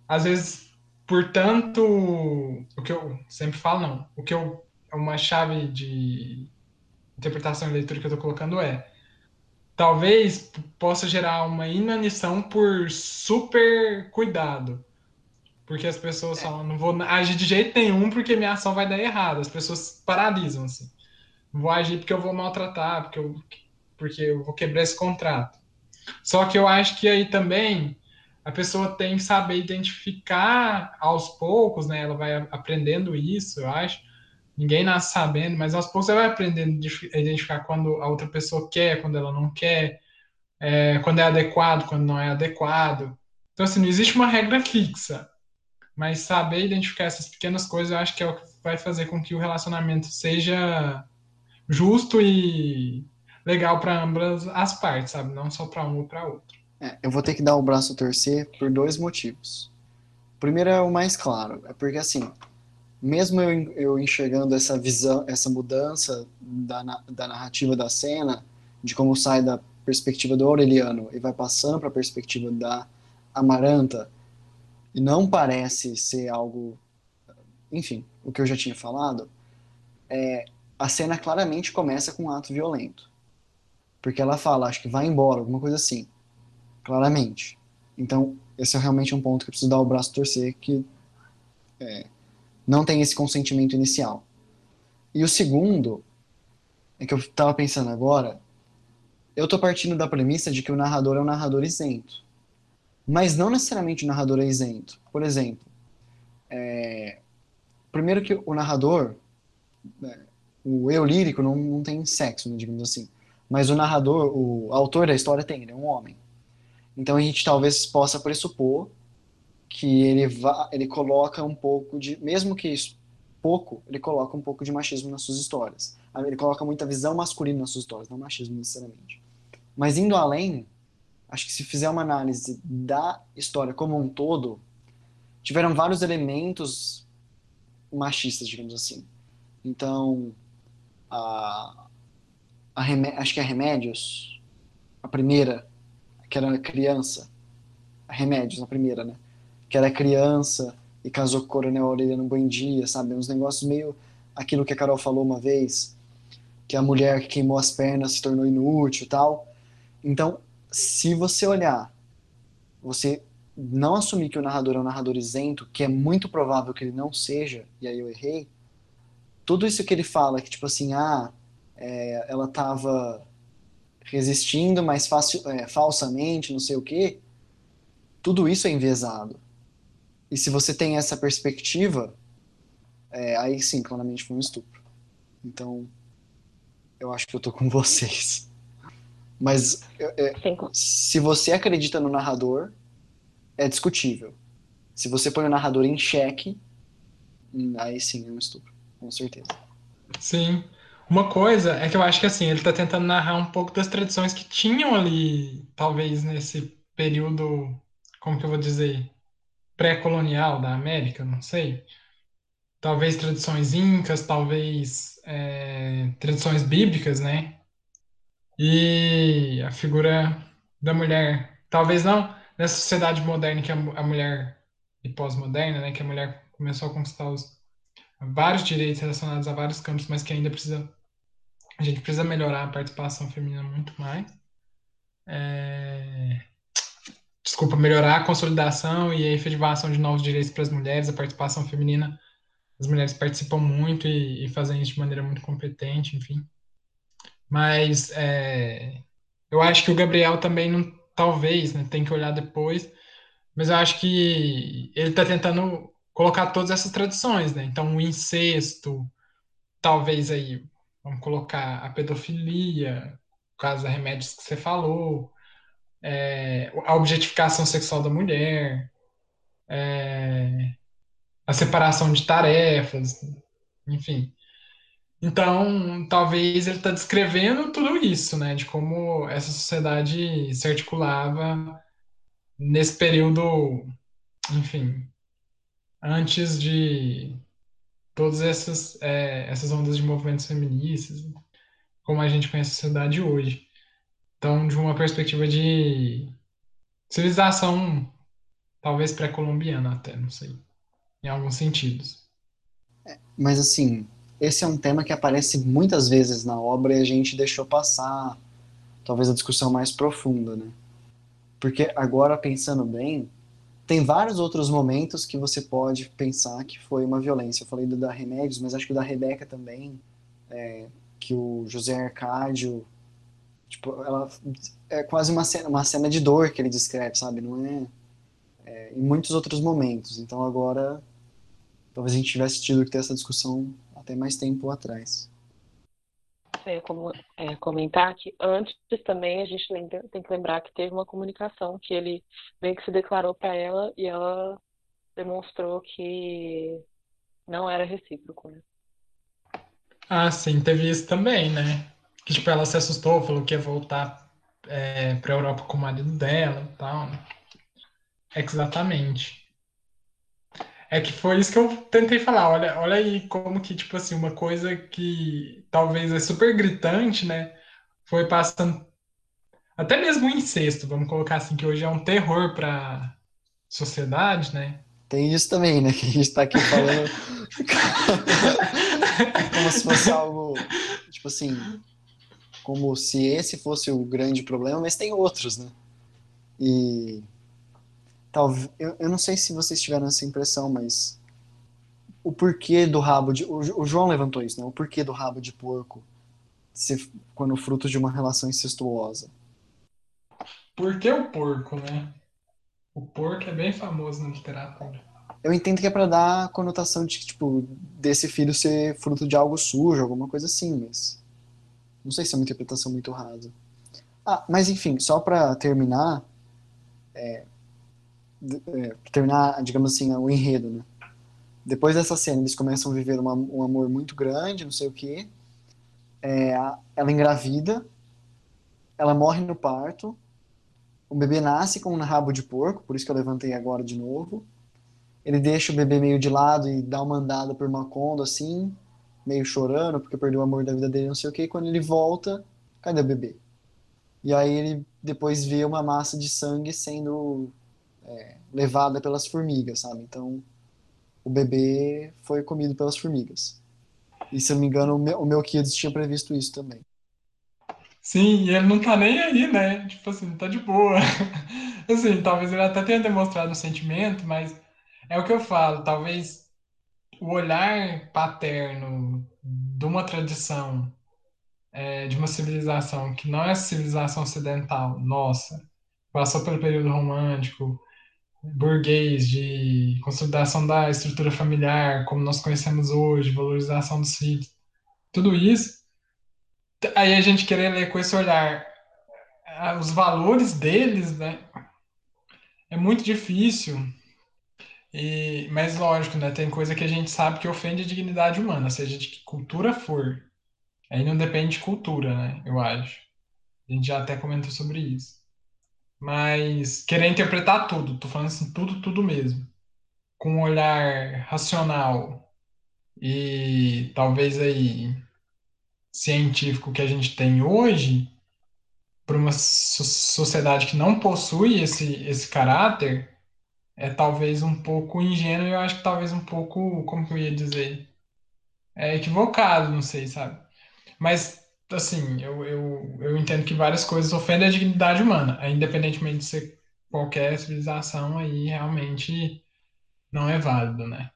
às vezes, portanto, o que eu sempre falo, não, o que eu, uma chave de interpretação e leitura que eu estou colocando é, talvez possa gerar uma inanição por super cuidado. porque as pessoas falam, não vou agir de jeito nenhum porque minha ação vai dar errado. As pessoas paralisam, assim. Não vou agir porque eu vou maltratar, porque eu, porque eu vou quebrar esse contrato. Só que eu acho que aí também a pessoa tem que saber identificar aos poucos, né? Ela vai aprendendo isso, eu acho. Ninguém nasce sabendo, mas aos poucos você vai aprendendo a identificar quando a outra pessoa quer, quando ela não quer, é, quando é adequado, quando não é adequado. Então, assim, não existe uma regra fixa mas saber identificar essas pequenas coisas eu acho que é o que vai fazer com que o relacionamento seja justo e legal para ambas as partes, sabe? Não só para um ou para outro. É, eu vou ter que dar o braço a torcer por dois motivos. O primeiro é o mais claro, é porque assim, mesmo eu, eu enxergando essa visão, essa mudança da, da narrativa da cena, de como sai da perspectiva do Aureliano e vai passando para a perspectiva da Amaranta, e não parece ser algo, enfim, o que eu já tinha falado, é, a cena claramente começa com um ato violento. Porque ela fala, acho que vai embora, alguma coisa assim. Claramente. Então, esse é realmente um ponto que eu preciso dar o braço torcer, que é, não tem esse consentimento inicial. E o segundo, é que eu estava pensando agora, eu estou partindo da premissa de que o narrador é um narrador isento. Mas não necessariamente o narrador é isento. Por exemplo, é, primeiro que o narrador, é, o eu lírico não, não tem sexo, né, digamos assim. Mas o narrador, o autor da história tem, ele é um homem. Então a gente talvez possa pressupor que ele, va, ele coloca um pouco de, mesmo que isso, pouco, ele coloca um pouco de machismo nas suas histórias. Ele coloca muita visão masculina nas suas histórias, não machismo necessariamente. Mas indo além, acho que se fizer uma análise da história como um todo, tiveram vários elementos machistas, digamos assim. Então, a, a acho que a Remédios, a primeira, que era criança, Remédios, a primeira, né? Que era criança e casou com o Coronel Aureliano Buendia, sabe? Uns negócios meio aquilo que a Carol falou uma vez, que a mulher que queimou as pernas se tornou inútil e tal. Então, se você olhar, você não assumir que o narrador é um narrador isento, que é muito provável que ele não seja, e aí eu errei, tudo isso que ele fala, que tipo assim, ah, é, ela estava resistindo, mas fácil, é, falsamente, não sei o quê, tudo isso é enviesado. E se você tem essa perspectiva, é, aí sim, claramente foi um estupro. Então, eu acho que eu tô com vocês. Mas é, se você acredita no narrador, é discutível. Se você põe o narrador em xeque, hum, aí sim é um estupro, com certeza. Sim. Uma coisa é que eu acho que assim, ele está tentando narrar um pouco das tradições que tinham ali, talvez nesse período, como que eu vou dizer, pré-colonial da América, não sei. Talvez tradições incas, talvez é, tradições bíblicas, né? E a figura da mulher, talvez não nessa sociedade moderna que a, mulher e pós-moderna, né, que a mulher começou a conquistar os, vários direitos relacionados a vários campos, mas que ainda precisa a gente precisa melhorar a participação feminina muito mais. É, desculpa, melhorar a consolidação e a efetivação de novos direitos para as mulheres, a participação feminina. As mulheres participam muito e, e fazem isso de maneira muito competente, enfim. Mas é, eu acho que o Gabriel também não, talvez, né, tem que olhar depois, mas eu acho que ele está tentando colocar todas essas tradições, né? Então o incesto, talvez aí, vamos colocar a pedofilia, caso remédios que você falou, é, a objetificação sexual da mulher, é, a separação de tarefas, enfim. Então, talvez ele está descrevendo tudo isso, né? De como essa sociedade se articulava nesse período, enfim, antes de todas essas, é, essas ondas de movimentos feministas, como a gente conhece a sociedade hoje. Então, de uma perspectiva de civilização, talvez pré-colombiana até, não sei, em alguns sentidos. É, mas assim, esse é um tema que aparece muitas vezes na obra e a gente deixou passar talvez a discussão mais profunda, né? Porque agora pensando bem, tem vários outros momentos que você pode pensar que foi uma violência. Eu falei do da Remédios, mas acho que o da Rebeca também, é, que o José Arcádio, tipo, ela é quase uma cena, uma cena de dor que ele descreve, sabe? Não é, é em muitos outros momentos. Então agora, talvez a gente tivesse tido que ter essa discussão até mais tempo atrás. É, como, é, comentar que antes também a gente tem que lembrar que teve uma comunicação que ele meio que se declarou para ela e ela demonstrou que não era recíproco, né? Ah, sim, teve isso também, né? Que tipo, ela se assustou, falou que ia voltar é, para a Europa com o marido dela e tal. Né? Exatamente. É que foi isso que eu tentei falar. Olha, olha aí como que, tipo assim, uma coisa que talvez é super gritante, né? Foi passando. Até mesmo o incesto, vamos colocar assim, que hoje é um terror para sociedade, né? Tem isso também, né? Que a gente tá aqui falando como se fosse algo, tipo assim, como se esse fosse o grande problema, mas tem outros, né? E talvez eu, eu não sei se vocês tiveram essa impressão, mas o porquê do rabo de o, o João levantou isso, né? O porquê do rabo de porco ser quando fruto de uma relação incestuosa. Por que o porco, né? O porco é bem famoso na literatura. Eu entendo que é para dar a conotação de tipo desse filho ser fruto de algo sujo, alguma coisa assim, mas não sei se é uma interpretação muito rasa. Ah, mas enfim, só para terminar, é, é, terminar, digamos assim, o enredo, né? Depois dessa cena, eles começam a viver uma, um amor muito grande, não sei o quê. É, ela engravida, ela morre no parto, o bebê nasce com um rabo de porco, por isso que eu levantei agora de novo. Ele deixa o bebê meio de lado e dá uma andada por Macondo, assim, meio chorando, porque perdeu o amor da vida dele, não sei o quê. E quando ele volta, cadê o bebê? E aí ele depois vê uma massa de sangue sendo é, levada pelas formigas, sabe? Então, o bebê foi comido pelas formigas. E se eu não me engano, o meu Kids tinha previsto isso também. Sim, e ele não tá nem aí, né? Tipo assim, tá de boa. assim, talvez ele até tenha demonstrado um sentimento, mas é o que eu falo, talvez o olhar paterno de uma tradição, é, de uma civilização que não é civilização ocidental, nossa, passou pelo período romântico, burguês, de consolidação da estrutura familiar, como nós conhecemos hoje, valorização dos filhos, tudo isso, aí a gente querer ler com esse olhar os valores deles, né? É muito difícil. E, mas lógico, né? Tem coisa que a gente sabe que ofende a dignidade humana, seja de que cultura for. Aí não depende de cultura, né? Eu acho. A gente já até comentou sobre isso mas querer interpretar tudo, tô falando assim, tudo, tudo mesmo, com um olhar racional e talvez aí científico que a gente tem hoje, para uma so sociedade que não possui esse, esse caráter, é talvez um pouco ingênuo e eu acho que talvez um pouco, como que eu ia dizer, é equivocado, não sei, sabe? Mas assim, eu, eu, eu entendo que várias coisas ofendem a dignidade humana, independentemente de ser qualquer civilização, aí realmente não é válido, né?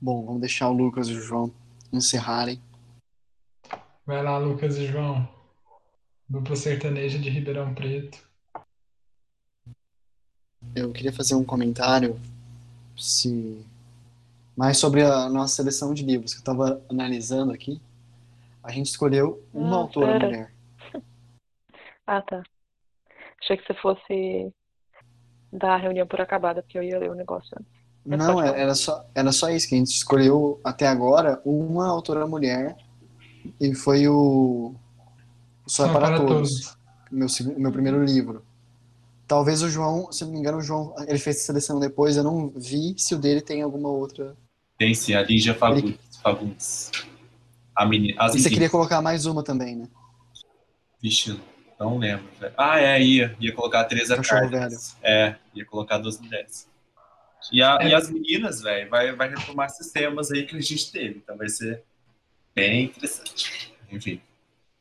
Bom, vamos deixar o Lucas e o João encerrarem. Vai lá, Lucas e João. Dupla sertaneja de Ribeirão Preto. Eu queria fazer um comentário se mais sobre a nossa seleção de livros que eu estava analisando aqui. A gente escolheu uma ah, autora pera. mulher. Ah, tá. Achei que você fosse dar a reunião por acabada, porque eu ia ler o negócio antes. É Não, só era, só, era só isso, que a gente escolheu até agora uma autora mulher e foi o, o Só é para, para Todos, todos. Meu, meu primeiro livro. Talvez o João, se não me engano, o João, ele fez a seleção depois, eu não vi se o dele tem alguma outra. Tem sim, a Lígia Fagundes. Ele... A menina, as e você queria colocar mais uma também, né? Vixe, não lembro. Ah, é, ia. Ia colocar a Teresa Carlos. É, ia colocar duas mulheres. E, a, é. e as meninas, velho, vai, vai retomar sistemas aí que a gente teve. Então vai ser bem interessante. Enfim. O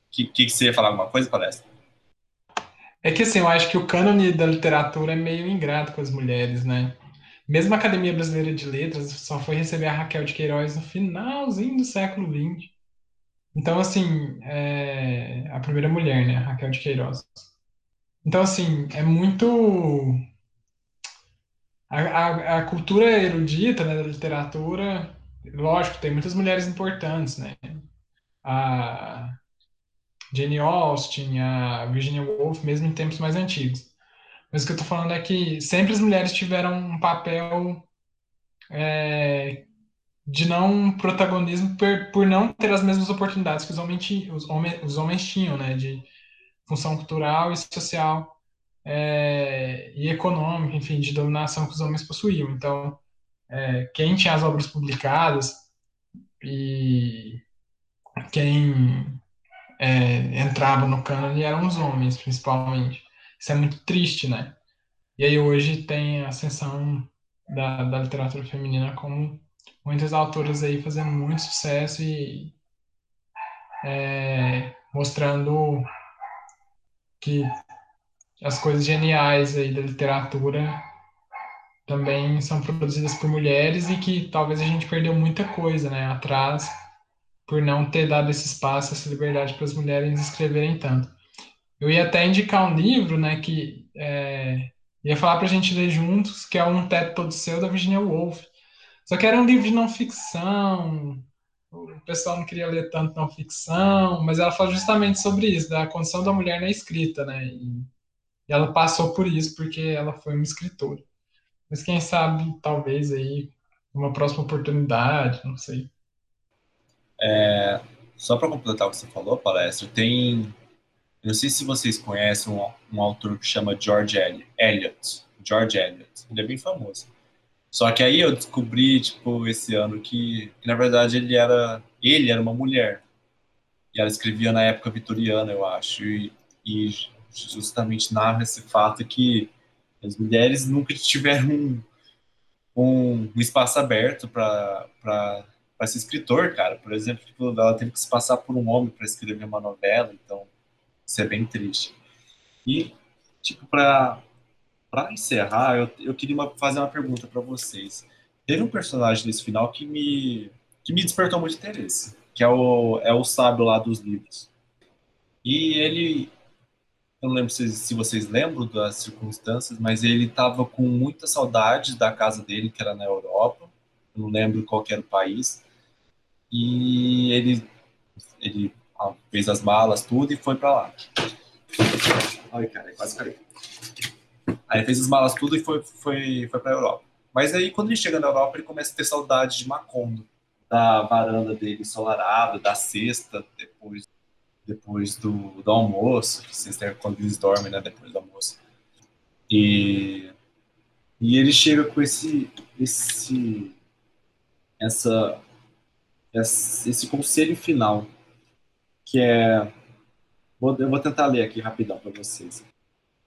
que, que, você ia falar alguma coisa, palestra? É que assim, eu acho que o cânone da literatura é meio ingrato com as mulheres, né? Mesmo a Academia Brasileira de Letras só foi receber a Raquel de Queiroz no finalzinho do século XX. Então, assim, é a primeira mulher, né? Raquel de Queiroz. Então, assim, é muito. A, a, a cultura erudita, né, da literatura, lógico, tem muitas mulheres importantes, né? A Jane Austen, a Virginia Woolf, mesmo em tempos mais antigos. Mas o que eu estou falando é que sempre as mulheres tiveram um papel é, de não protagonismo por, por, não ter as mesmas oportunidades que os homens, os homens, os homens tinham, né? De função cultural e social é, e econômica, enfim, de dominação que os homens possuíam. Então, é, quem tinha as obras publicadas e quem é, entrava no cânone eram os homens, principalmente. Isso é muito triste, né? E aí hoje tem a ascensão da, da literatura feminina como muitas autoras aí fazendo muito sucesso e é, mostrando que as coisas geniais aí da literatura também são produzidas por mulheres e que talvez a gente perdeu muita coisa, né, atrás por não ter dado esse espaço, essa liberdade para as mulheres escreverem tanto. Eu ia até indicar um livro, né, que é, ia falar para a gente ler juntos, que é Um Teto Todo Seu, da Virginia Woolf. Só que era um livro de não ficção, o pessoal não queria ler tanto não ficção, mas ela fala justamente sobre isso, da condição da mulher na escrita, né, e, e ela passou por isso porque ela foi uma escritora. Mas quem sabe, talvez aí, uma próxima oportunidade, não sei. É, só para completar o que você falou, palestra, tem. Eu não sei se vocês conhecem um, um autor que chama George Eliot. George Eliot. Ele é bem famoso. Só que aí eu descobri, tipo, esse ano que, que na verdade ele era ele era uma mulher. E ela escrevia na época vitoriana, eu acho. E, e justamente narra esse fato que as mulheres nunca tiveram um, um, espaço aberto para para ser escritor, cara. Por exemplo, tipo, ela teve que se passar por um homem para escrever uma novela, então isso é bem triste. E, tipo, para encerrar, eu, eu queria uma, fazer uma pergunta para vocês. Teve um personagem nesse final que me que me despertou muito interesse, que é o é o sábio lá dos livros. E ele eu não lembro se, se vocês lembram das circunstâncias, mas ele estava com muita saudade da casa dele, que era na Europa. Eu não lembro qual era o país e ele, ele fez as malas, tudo, e foi para lá. Ai, cara, quase caiu. Aí fez as malas, tudo, e foi, foi, foi para Europa. Mas aí, quando ele chega na Europa, ele começa a ter saudade de Macondo, da varanda dele ensolarada, da cesta, depois, depois do, do almoço, cesta é quando eles dormem, né, depois do almoço. E, e ele chega com esse, esse essa esse conselho final, que é. Eu vou tentar ler aqui rapidão para vocês.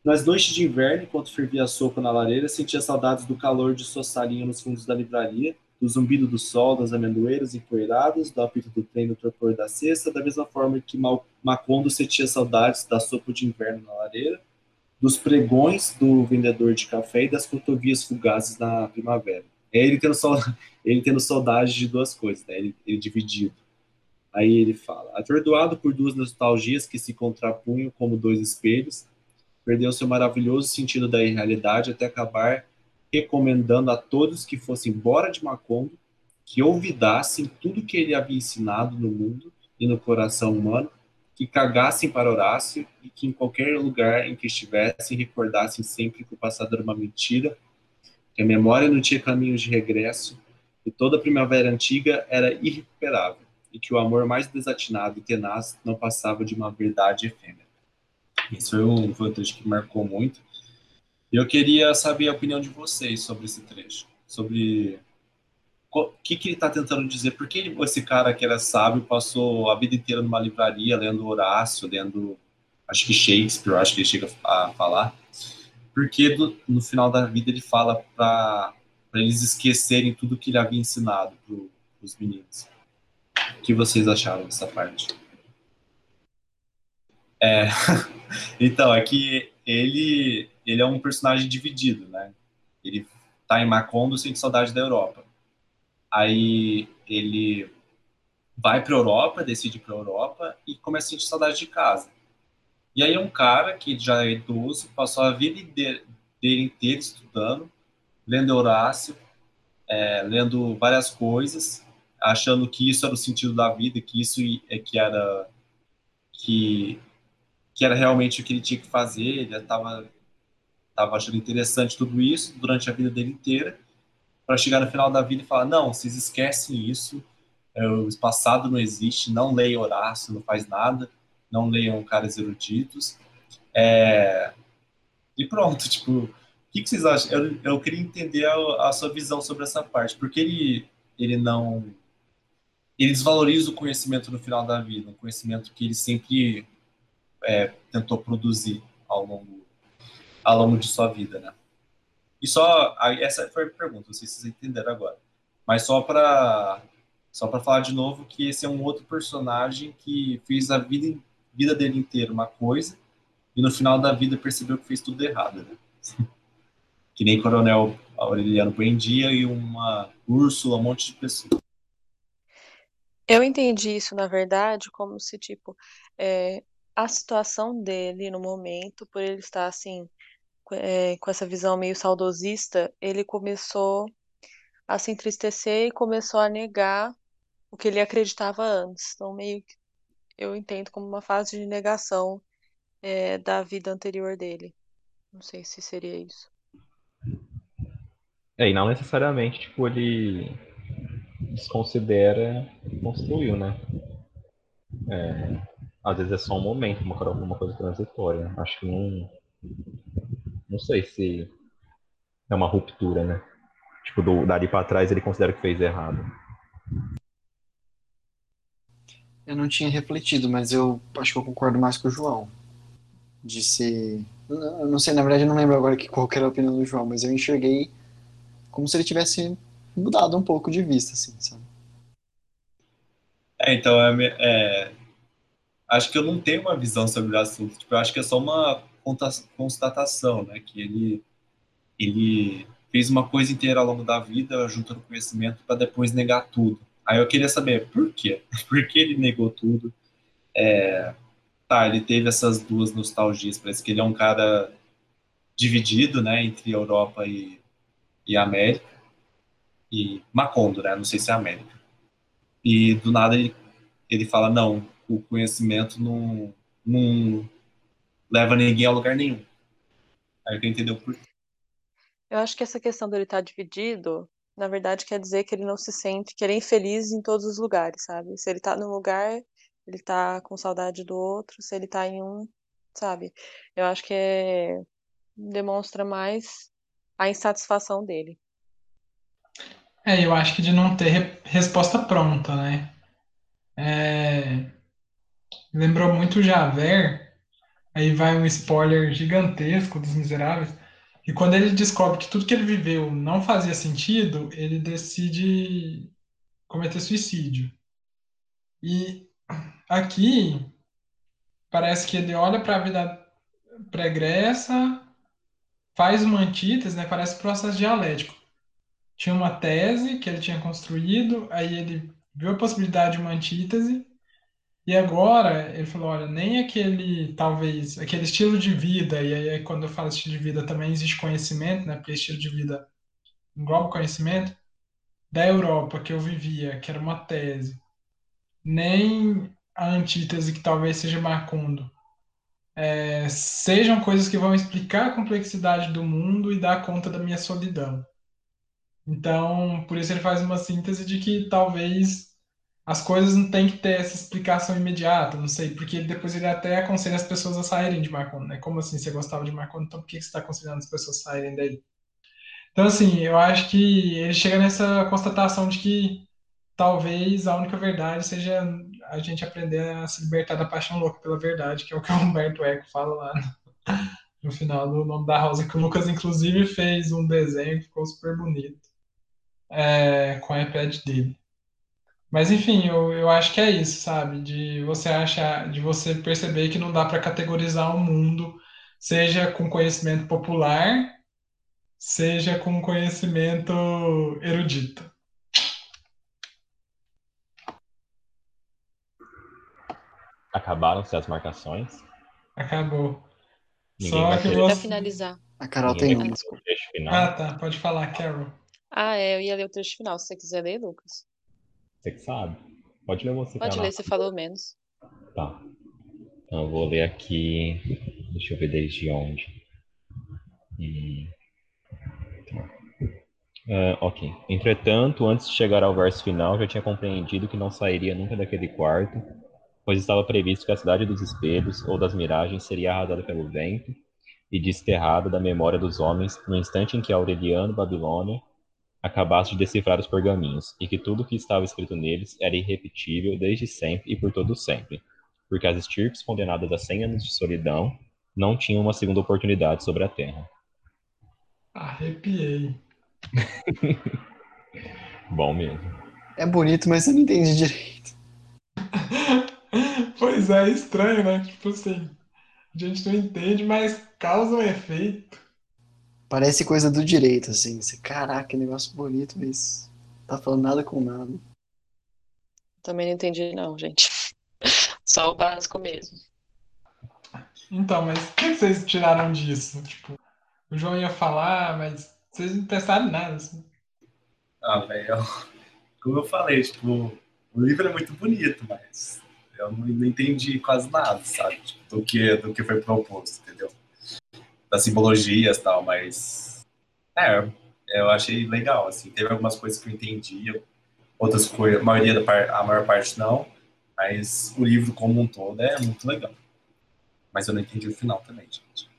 Nas noites de inverno, enquanto fervia a sopa na lareira, sentia saudades do calor de sua salinha nos fundos da livraria, do zumbido do sol, das amendoeiras empoeiradas, do apito do trem no torpor da cesta, da mesma forma que Macondo sentia saudades da sopa de inverno na lareira, dos pregões do vendedor de café e das cotovias fugazes na primavera. É ele tendo, saudade, ele tendo saudade de duas coisas, né? ele, ele dividido. Aí ele fala: atordoado por duas nostalgias que se contrapunham como dois espelhos, perdeu seu maravilhoso sentido da irrealidade até acabar recomendando a todos que fossem embora de Macondo, que olvidassem tudo que ele havia ensinado no mundo e no coração humano, que cagassem para Horácio e que em qualquer lugar em que estivessem recordassem sempre que o passado era uma mentira que a memória não tinha caminhos de regresso, que toda a primavera antiga era irrecuperável, e que o amor mais desatinado e tenaz não passava de uma verdade efêmera. Isso foi um, foi que marcou muito. E eu queria saber a opinião de vocês sobre esse trecho, sobre o que, que ele está tentando dizer, por que esse cara que era sábio passou a vida inteira numa livraria lendo Horácio, lendo, acho que Shakespeare, acho que ele chega a falar, porque do, no final da vida ele fala para eles esquecerem tudo que ele havia ensinado para os meninos. O que vocês acharam dessa parte? É, então, é que ele, ele é um personagem dividido, né? Ele tá em Macondo, sente saudade da Europa. Aí ele vai para Europa, decide para Europa e começa a sentir saudade de casa. E aí é um cara que já é idoso, passou a vida dele inteira estudando, lendo Horácio, é, lendo várias coisas, achando que isso era o sentido da vida, que isso é que era que que era realmente o que ele tinha que fazer, ele estava tava achando interessante tudo isso durante a vida dele inteira, para chegar no final da vida e falar: não, vocês esquecem isso, é, o passado não existe, não leiam Horácio, não faz nada, não leiam caras eruditos. É... E pronto, tipo, o que, que vocês acham? Eu, eu queria entender a, a, sua visão sobre essa parte, porque ele, ele não. Ele desvaloriza o conhecimento no final da vida, um conhecimento que ele sempre é, tentou produzir ao longo, ao longo de sua vida, né? E só, essa foi a pergunta, não sei se vocês entenderam agora. Mas só para só para falar de novo que esse é um outro personagem que fez a vida, vida dele inteira uma coisa e no final da vida percebeu que fez tudo errado, né? que nem Coronel Aureliano Buendia e uma Úrsula, um monte de pessoas. Eu entendi isso, na verdade, como se, tipo, é, a situação dele no momento, por ele estar assim, é, com essa visão meio saudosista, ele começou a se entristecer e começou a negar o que ele acreditava antes. Então, meio que eu entendo como uma fase de negação é, da vida anterior dele. Não sei se seria isso. É, e não necessariamente, tipo, ele desconsidera construiu, né? É, às vezes é só um momento, uma, uma coisa transitória. Acho que não. Não sei se é uma ruptura, né? Tipo, do, dali para trás ele considera que fez errado. Eu não tinha refletido, mas eu acho que eu concordo mais com o João. De ser. Eu não sei, na verdade eu não lembro agora que qual era a opinião do João, mas eu enxerguei como se ele tivesse mudado um pouco de vista, assim, sabe? É, então, é, é, acho que eu não tenho uma visão sobre o assunto. Tipo, eu acho que é só uma constatação, né? Que ele, ele fez uma coisa inteira ao longo da vida, juntando conhecimento, para depois negar tudo. Aí eu queria saber por quê? Por que ele negou tudo? É, tá, ele teve essas duas nostalgias. Parece que ele é um cara dividido, né, entre Europa e, e América. E Macondo, né? Não sei se é América. E do nada ele, ele fala: não, o conhecimento não, não leva ninguém a lugar nenhum. Aí eu entendeu por quê. Eu acho que essa questão dele estar tá dividido, na verdade, quer dizer que ele não se sente, que ele é infeliz em todos os lugares, sabe? Se ele tá num lugar, ele tá com saudade do outro, se ele tá em um, sabe? Eu acho que é, demonstra mais a insatisfação dele. É, eu acho que de não ter resposta pronta, né? É, lembrou muito Javert, aí vai um spoiler gigantesco dos Miseráveis, e quando ele descobre que tudo que ele viveu não fazia sentido, ele decide cometer suicídio. E aqui parece que ele olha para a vida pregressa, faz uma antítese, né? Parece processo dialético. Tinha uma tese que ele tinha construído, aí ele viu a possibilidade de uma antítese e agora ele falou, olha, nem aquele, talvez, aquele estilo de vida, e aí quando eu falo estilo de vida também existe conhecimento, né? Porque estilo de vida engloba conhecimento, da Europa que eu vivia, que era uma tese, nem a antítese que talvez seja Macondo, é, sejam coisas que vão explicar a complexidade do mundo e dar conta da minha solidão. Então, por isso ele faz uma síntese de que talvez as coisas não tem que ter essa explicação imediata, não sei, porque depois ele até aconselha as pessoas a saírem de Marconi, né? Como assim, você gostava de Marconi, então por que você está aconselhando as pessoas a saírem dele? Então, assim, eu acho que ele chega nessa constatação de que talvez a única verdade seja a gente aprender a se libertar da paixão louca pela verdade, que é o que o Humberto Eco fala lá no, no final do Nome da Rosa, que o Lucas, inclusive, fez um desenho que ficou super bonito é, com o iPad dele. Mas enfim, eu, eu acho que é isso, sabe? De você achar, de você perceber que não dá para categorizar o mundo seja com conhecimento popular, seja com conhecimento erudito. Acabaram-se as marcações. Acabou. Ninguém Só que você. finalizar. A Carol ninguém tem final. Ah, tá. Pode falar, Carol. Ah, é, eu ia ler o trecho final, se você quiser ler, Lucas. Você que sabe. Pode ler você, Pode Carol. ler, você falou menos. Tá. Então eu vou ler aqui. Deixa eu ver desde onde. Hum. Ah, ok. Entretanto, antes de chegar ao verso final, já tinha compreendido que não sairia nunca daquele quarto, pois estava previsto que a cidade dos espelhos ou das miragens seria arrasada pelo vento e desterrada da memória dos homens no instante em que Aureliano Babilônia acabasse de decifrar os pergaminhos, e que tudo o que estava escrito neles era irrepetível desde sempre e por todo sempre porque as estirpes condenadas a 100 anos de solidão não tinham uma segunda oportunidade sobre a Terra. Arrepiei. Bom mesmo. É bonito, mas eu não entendi direito. Pois é, estranho, né? Tipo assim, a gente não entende, mas causa um efeito. Parece coisa do direito, assim. Você, caraca, que negócio bonito, mas tá falando nada com nada. Também não entendi, não, gente. Só o básico mesmo. Então, mas o que vocês tiraram disso? Tipo, o João ia falar, mas vocês não pensaram em nada, assim. Ah, velho, como eu falei, tipo, o livro é muito bonito, mas eu não, não entendi quase nada, sabe? Tipo, do, que, do que foi proposto, entendeu? Das simbologias e tal, mas. É, eu achei legal, assim. Teve algumas coisas que eu entendi, outras coisas, a maioria da par, a maior parte não, mas o livro como um todo é muito legal. Mas eu não entendi o final também, gente.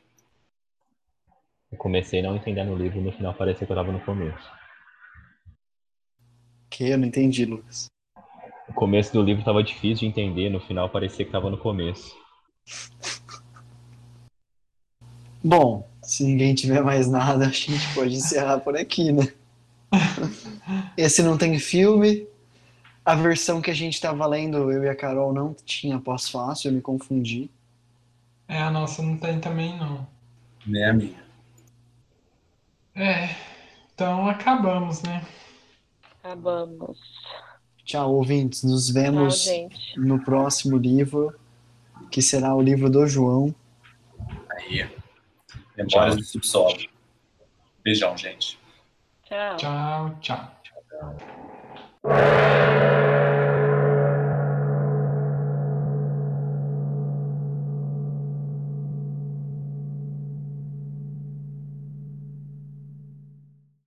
Eu comecei não entendendo o livro, no final parecia que eu estava no começo. Que eu não entendi, Lucas. O começo do livro estava difícil de entender, no final parecia que estava no começo. Bom, se ninguém tiver mais nada, acho que a gente pode encerrar por aqui, né? Esse não tem filme. A versão que a gente tava lendo, eu e a Carol, não tinha pós-fácil, eu me confundi. É, a nossa não tem também, não. Nem a minha. É, então acabamos, né? Acabamos. Tchau, ouvintes. Nos Tchau, vemos gente. no próximo livro, que será o livro do João. Aí. Memórias do subsolo. Beijão, gente. Tchau. Tchau, tchau.